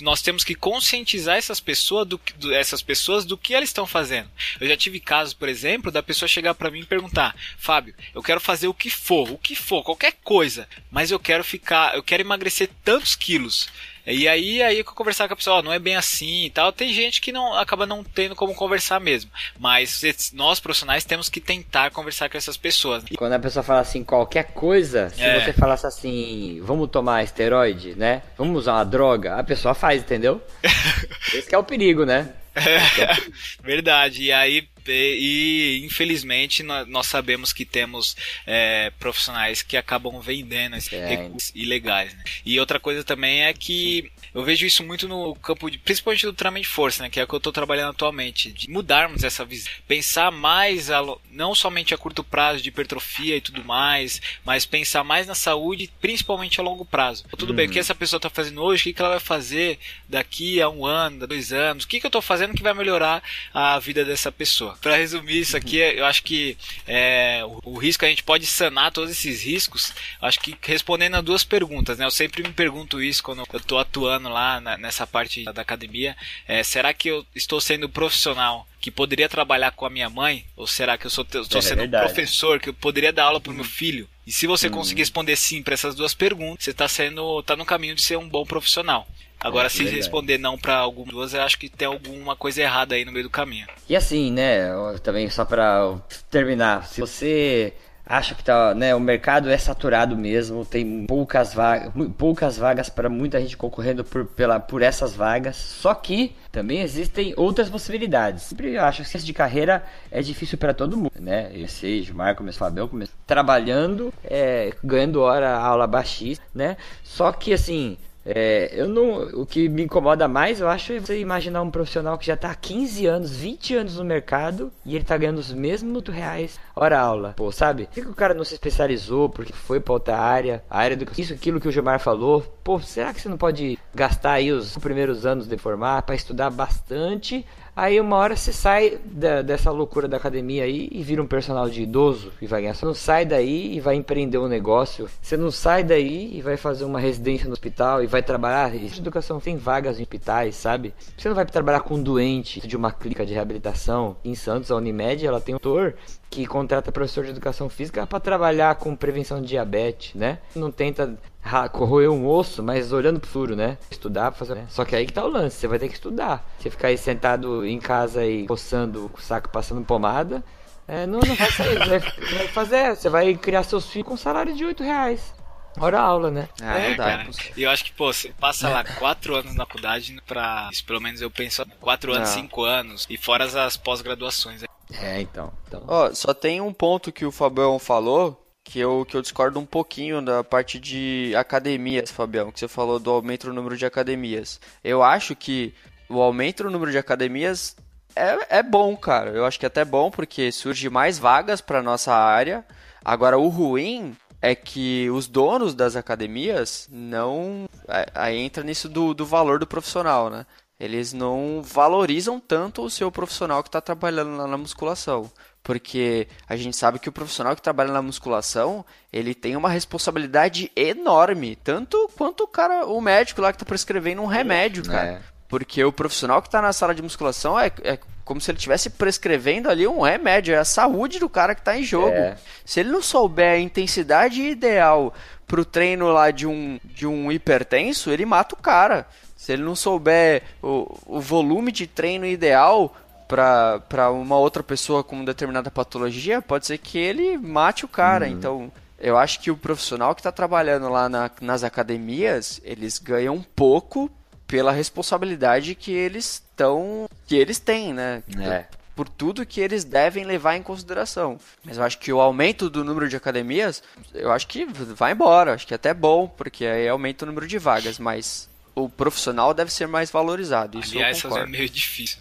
Nós temos que conscientizar essas pessoas do, do, essas pessoas do que elas estão fazendo. Eu já tive casos, por exemplo, da pessoa chegar para mim e perguntar: "Fábio, eu quero fazer o que for, o que for, qualquer coisa, mas eu quero ficar, eu quero emagrecer tantos quilos. E aí, aí eu conversar com a pessoa, ó, não é bem assim e tal. Tem gente que não acaba não tendo como conversar mesmo. Mas nós profissionais temos que tentar conversar com essas pessoas. Quando a pessoa fala assim qualquer coisa, se É. você falasse assim, vamos tomar esteroide, né? Vamos usar uma droga, a pessoa faz, entendeu? Esse que é o perigo, né? Verdade. E aí, e, e, infelizmente, nó- nós sabemos que temos é, profissionais que acabam vendendo esses É, recursos ilegais. né? E outra coisa também é que eu vejo isso muito no campo, de, principalmente do treinamento de força, né, que é o que eu estou trabalhando atualmente, de mudarmos essa visão, pensar mais, a não somente a curto prazo de hipertrofia e tudo mais, mas pensar mais na saúde, principalmente a longo prazo. Tudo bem, o que essa pessoa está fazendo hoje, o que ela vai fazer daqui a um ano, dois anos, o que, que eu estou fazendo que vai melhorar a vida dessa pessoa. Para resumir isso aqui, eu acho que é, o, o risco a gente pode sanar todos esses riscos. Acho que respondendo a duas perguntas, né? Eu sempre me pergunto isso quando eu estou atuando lá na- nessa parte da academia. É, será que eu estou sendo profissional que poderia trabalhar com a minha mãe? Ou será que eu sou- estou É sendo um professor que eu poderia dar aula para o meu filho? E se você Uhum. conseguir responder sim para essas duas perguntas, você está sendo, tá no caminho de ser um bom profissional. Agora, É, se verdade. responder não para algumas duas, eu acho que tem alguma coisa errada aí no meio do caminho. E assim, né, também só pra terminar, se você acha que tá, né, o mercado é saturado mesmo, tem poucas vagas, poucas vagas para muita gente concorrendo por, pela, por essas vagas, só que também existem outras possibilidades. Sempre acho que esse de carreira é difícil para todo mundo, né? Eu sei, Gilmar começou, Fabel começou trabalhando, é, ganhando hora aula baixista, né? Só que assim, é, eu não, o que me incomoda mais, eu acho, é você imaginar um profissional que já tá há 15 anos, 20 anos no mercado e ele tá ganhando os mesmos reais hora aula. Pô, sabe? Por que o cara não se especializou? Porque foi pra outra área? A área do isso, aquilo que o Gilmar falou. Pô, será que você não pode gastar aí os primeiros anos de formar pra estudar bastante? Aí uma hora você sai da- dessa loucura da academia aí e vira um personal de idoso e vai ganhar. Você não sai daí e vai empreender um negócio. Você não sai daí e vai fazer uma residência no hospital e vai trabalhar. Isso, educação tem vagas em hospitais, sabe? Você não vai trabalhar com um doente de uma clínica de reabilitação. Em Santos, a Unimed, ela tem um doutor que contrata professor de educação física para trabalhar com prevenção de diabetes, né? Não tenta ra- corroer um osso, mas olhando pro futuro, né? Estudar, pra fazer, né? Só que aí que tá o lance, você vai ter que estudar. Você ficar aí sentado em casa aí coçando o saco, passando pomada, é, não, não vai sair. Você vai, vai fazer, você vai criar seus filhos com salário de 8 reais. Hora aula, né? É, cara. E eu acho que, pô, você passa lá quatro anos na faculdade pra. Isso pelo menos eu penso quatro anos, Ah. cinco anos. E fora as, as pós-graduações. É, então. então. Ó, só tem um ponto que o Fabião falou que eu, que eu discordo um pouquinho da parte de academias, Fabião, que você falou do aumento no número de academias. Eu acho que o aumento no número de academias é, é bom, cara. Eu acho que é até bom porque surge mais vagas para nossa área. Agora, o ruim é que os donos das academias não. é, Aí entra nisso do, do valor do profissional, né? Eles não valorizam tanto o seu profissional que está trabalhando lá na musculação. Porque a gente sabe que o profissional que trabalha na musculação, ele tem uma responsabilidade enorme. Tanto quanto o cara, o médico lá que está prescrevendo um remédio, cara. É. Porque o profissional que está na sala de musculação é, é como se ele estivesse prescrevendo ali um remédio, é a saúde do cara que está em jogo. É. Se ele não souber a intensidade ideal pro treino lá de um, de um hipertenso, ele mata o cara. Se ele não souber o, o volume de treino ideal para uma outra pessoa com determinada patologia, pode ser que ele mate o cara. Então, eu acho que o profissional que está trabalhando lá na- nas academias, eles ganham um pouco pela responsabilidade que eles estão que eles têm, né? É. Por tudo que eles devem levar em consideração. Mas eu acho que o aumento do número de academias, eu acho que vai embora. Acho que é até bom, porque aí aumenta o número de vagas, mas o profissional deve ser mais valorizado. Isso Aliás, eu é concordo. meio difícil.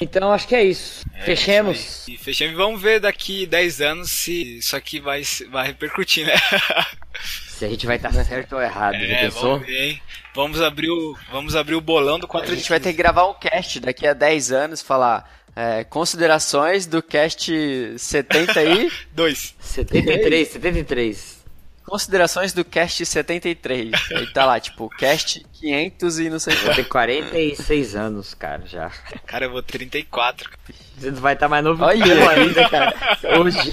Então acho que é isso. É Fechemos. isso. E fechamos. E vamos ver daqui 10 anos se isso aqui vai, vai repercutir, né? Se a gente vai estar certo ou errado, É, pensou? vamos ver, hein? Vamos abrir o, vamos abrir o bolão do 4 A gente vai ter que gravar um cast daqui a 10 anos, falar é, considerações do cast 70 aí. 2. 73, 73. Considerações do cast 73. Aí tá lá, tipo, cast 500 e não sei quanto. ter 46 anos, cara, já. Cara, eu vou 34. Você vai estar mais novo Olha! que eu ainda, cara. Hoje.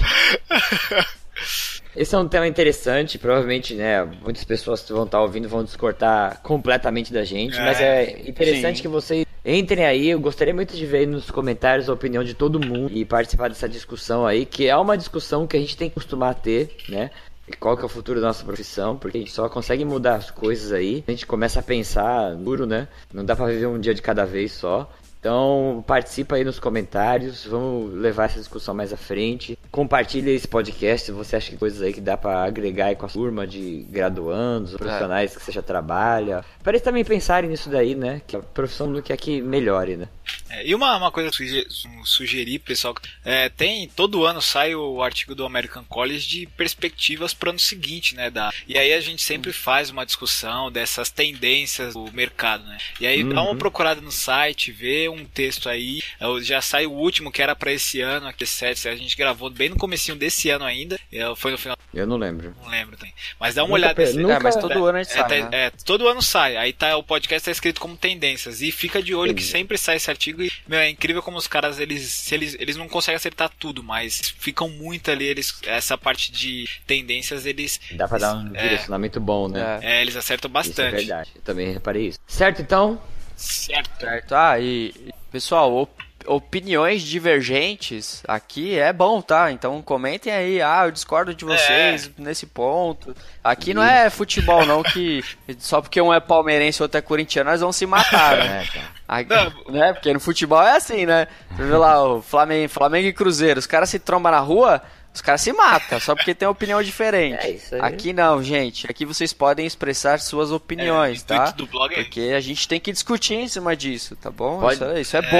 esse é um tema interessante, provavelmente, né, muitas pessoas que vão estar ouvindo vão discordar completamente da gente, é, mas é interessante sim. que vocês entrem aí, eu gostaria muito de ver nos comentários a opinião de todo mundo e participar dessa discussão aí, que é uma discussão que a gente tem que costumar ter, né, qual que é o futuro da nossa profissão, porque a gente só consegue mudar as coisas aí, a gente começa a pensar duro, né, não dá pra viver um dia de cada vez só, então, participa aí nos comentários, vamos levar essa discussão mais à frente. Compartilha esse podcast se você acha que coisas aí que dá para agregar aí com a turma de graduandos, profissionais é. que você já trabalha. Para eles também pensarem nisso daí, né? Que a profissão do que aqui melhore, né? É, e uma, uma coisa que sugerir, pessoal, é, tem todo ano sai o artigo do American College de perspectivas para o ano seguinte, né? Da, e aí a gente sempre uhum. faz uma discussão dessas tendências do mercado, né? E aí uhum. dá uma procurada no site, vê um texto aí, já sai o último que era para esse ano, aqui 7, a gente gravou bem no comecinho desse ano ainda, foi no final. Eu não lembro. Não lembro também. Mas dá uma nunca, olhada. Nunca, é, mas todo é, ano a gente é, sai. Né? É, todo ano sai. Aí tá o podcast tá escrito como tendências e fica de olho Sim. que sempre sai esse artigo e meu, é incrível como os caras, eles, se eles, eles não conseguem acertar tudo, mas ficam muito ali, eles, essa parte de tendências, eles... Dá pra dar um é, direcionamento bom, né? É, é, eles acertam bastante. Isso é verdade, eu também reparei isso. Certo, então? Certo. Certo, ah, e pessoal, opiniões divergentes aqui é bom, tá? Então comentem aí, ah, eu discordo de vocês é. nesse ponto. Aqui não é futebol, não, que só porque um é palmeirense e outro é corintiano, nós vamos se matar, né? Aqui, né? Porque no futebol é assim, né? Você vê lá o Flamengo, Flamengo e Cruzeiro, os caras se trombam na rua, os caras se matam, só porque tem opinião diferente. É isso aí. Aqui não, gente. Aqui vocês podem expressar suas opiniões, é, tá? Do blog é porque a gente tem que discutir em cima disso, tá bom? Pode, isso, é, isso é, é,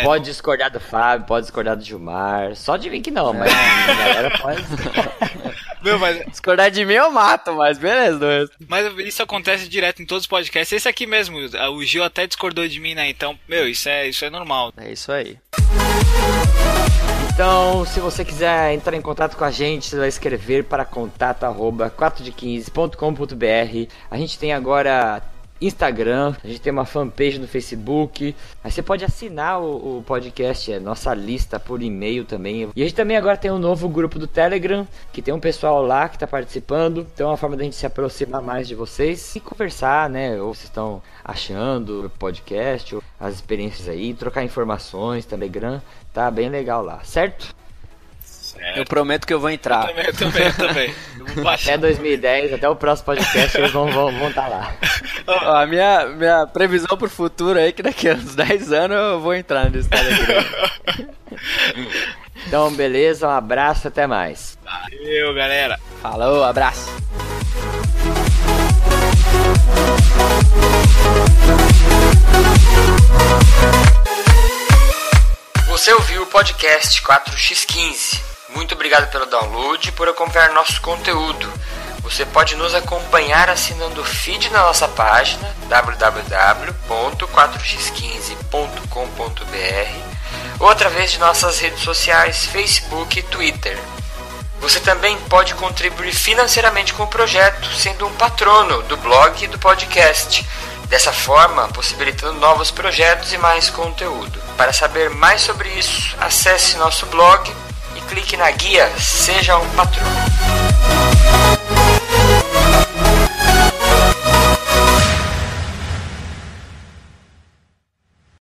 bom. Pode discordar do Fábio, pode discordar do Gilmar. Só de mim que não, mas a galera pode. Meu, mas... Discordar de mim eu mato, mas beleza. Mas isso acontece direto em todos os podcasts. Esse aqui mesmo, o Gil até discordou de mim, né? Então, meu, isso é, isso é normal. É isso aí. Então, se você quiser entrar em contato com a gente, você vai escrever para contato arroba 4de15.com.br. A gente tem agora Instagram, a gente tem uma fanpage no Facebook. Aí você pode assinar o, o podcast, é nossa lista por e-mail também. E a gente também agora tem um novo grupo do Telegram, que tem um pessoal lá que está participando. Então é uma forma da gente se aproximar mais de vocês e conversar, né? Ou vocês estão achando o podcast, as experiências aí, trocar informações, Telegram. Tá bem legal lá, certo? Eu prometo que eu vou entrar. Eu também, eu também, eu também. Eu até 2010, até o próximo podcast, eles vão estar vão, vão tá lá. a minha, minha previsão pro futuro aí é que daqui a uns 10 anos eu vou entrar nesse Telegram. então, beleza, um abraço, até mais. Valeu, galera. Falou, abraço. Você ouviu o podcast 4x15. Muito obrigado pelo download e por acompanhar nosso conteúdo. Você pode nos acompanhar assinando o feed na nossa página www.4x15.com.br ou através de nossas redes sociais Facebook e Twitter. Você também pode contribuir financeiramente com o projeto, sendo um patrono do blog e do podcast dessa forma possibilitando novos projetos e mais conteúdo. Para saber mais sobre isso, acesse nosso blog clique na guia Seja um Patrão.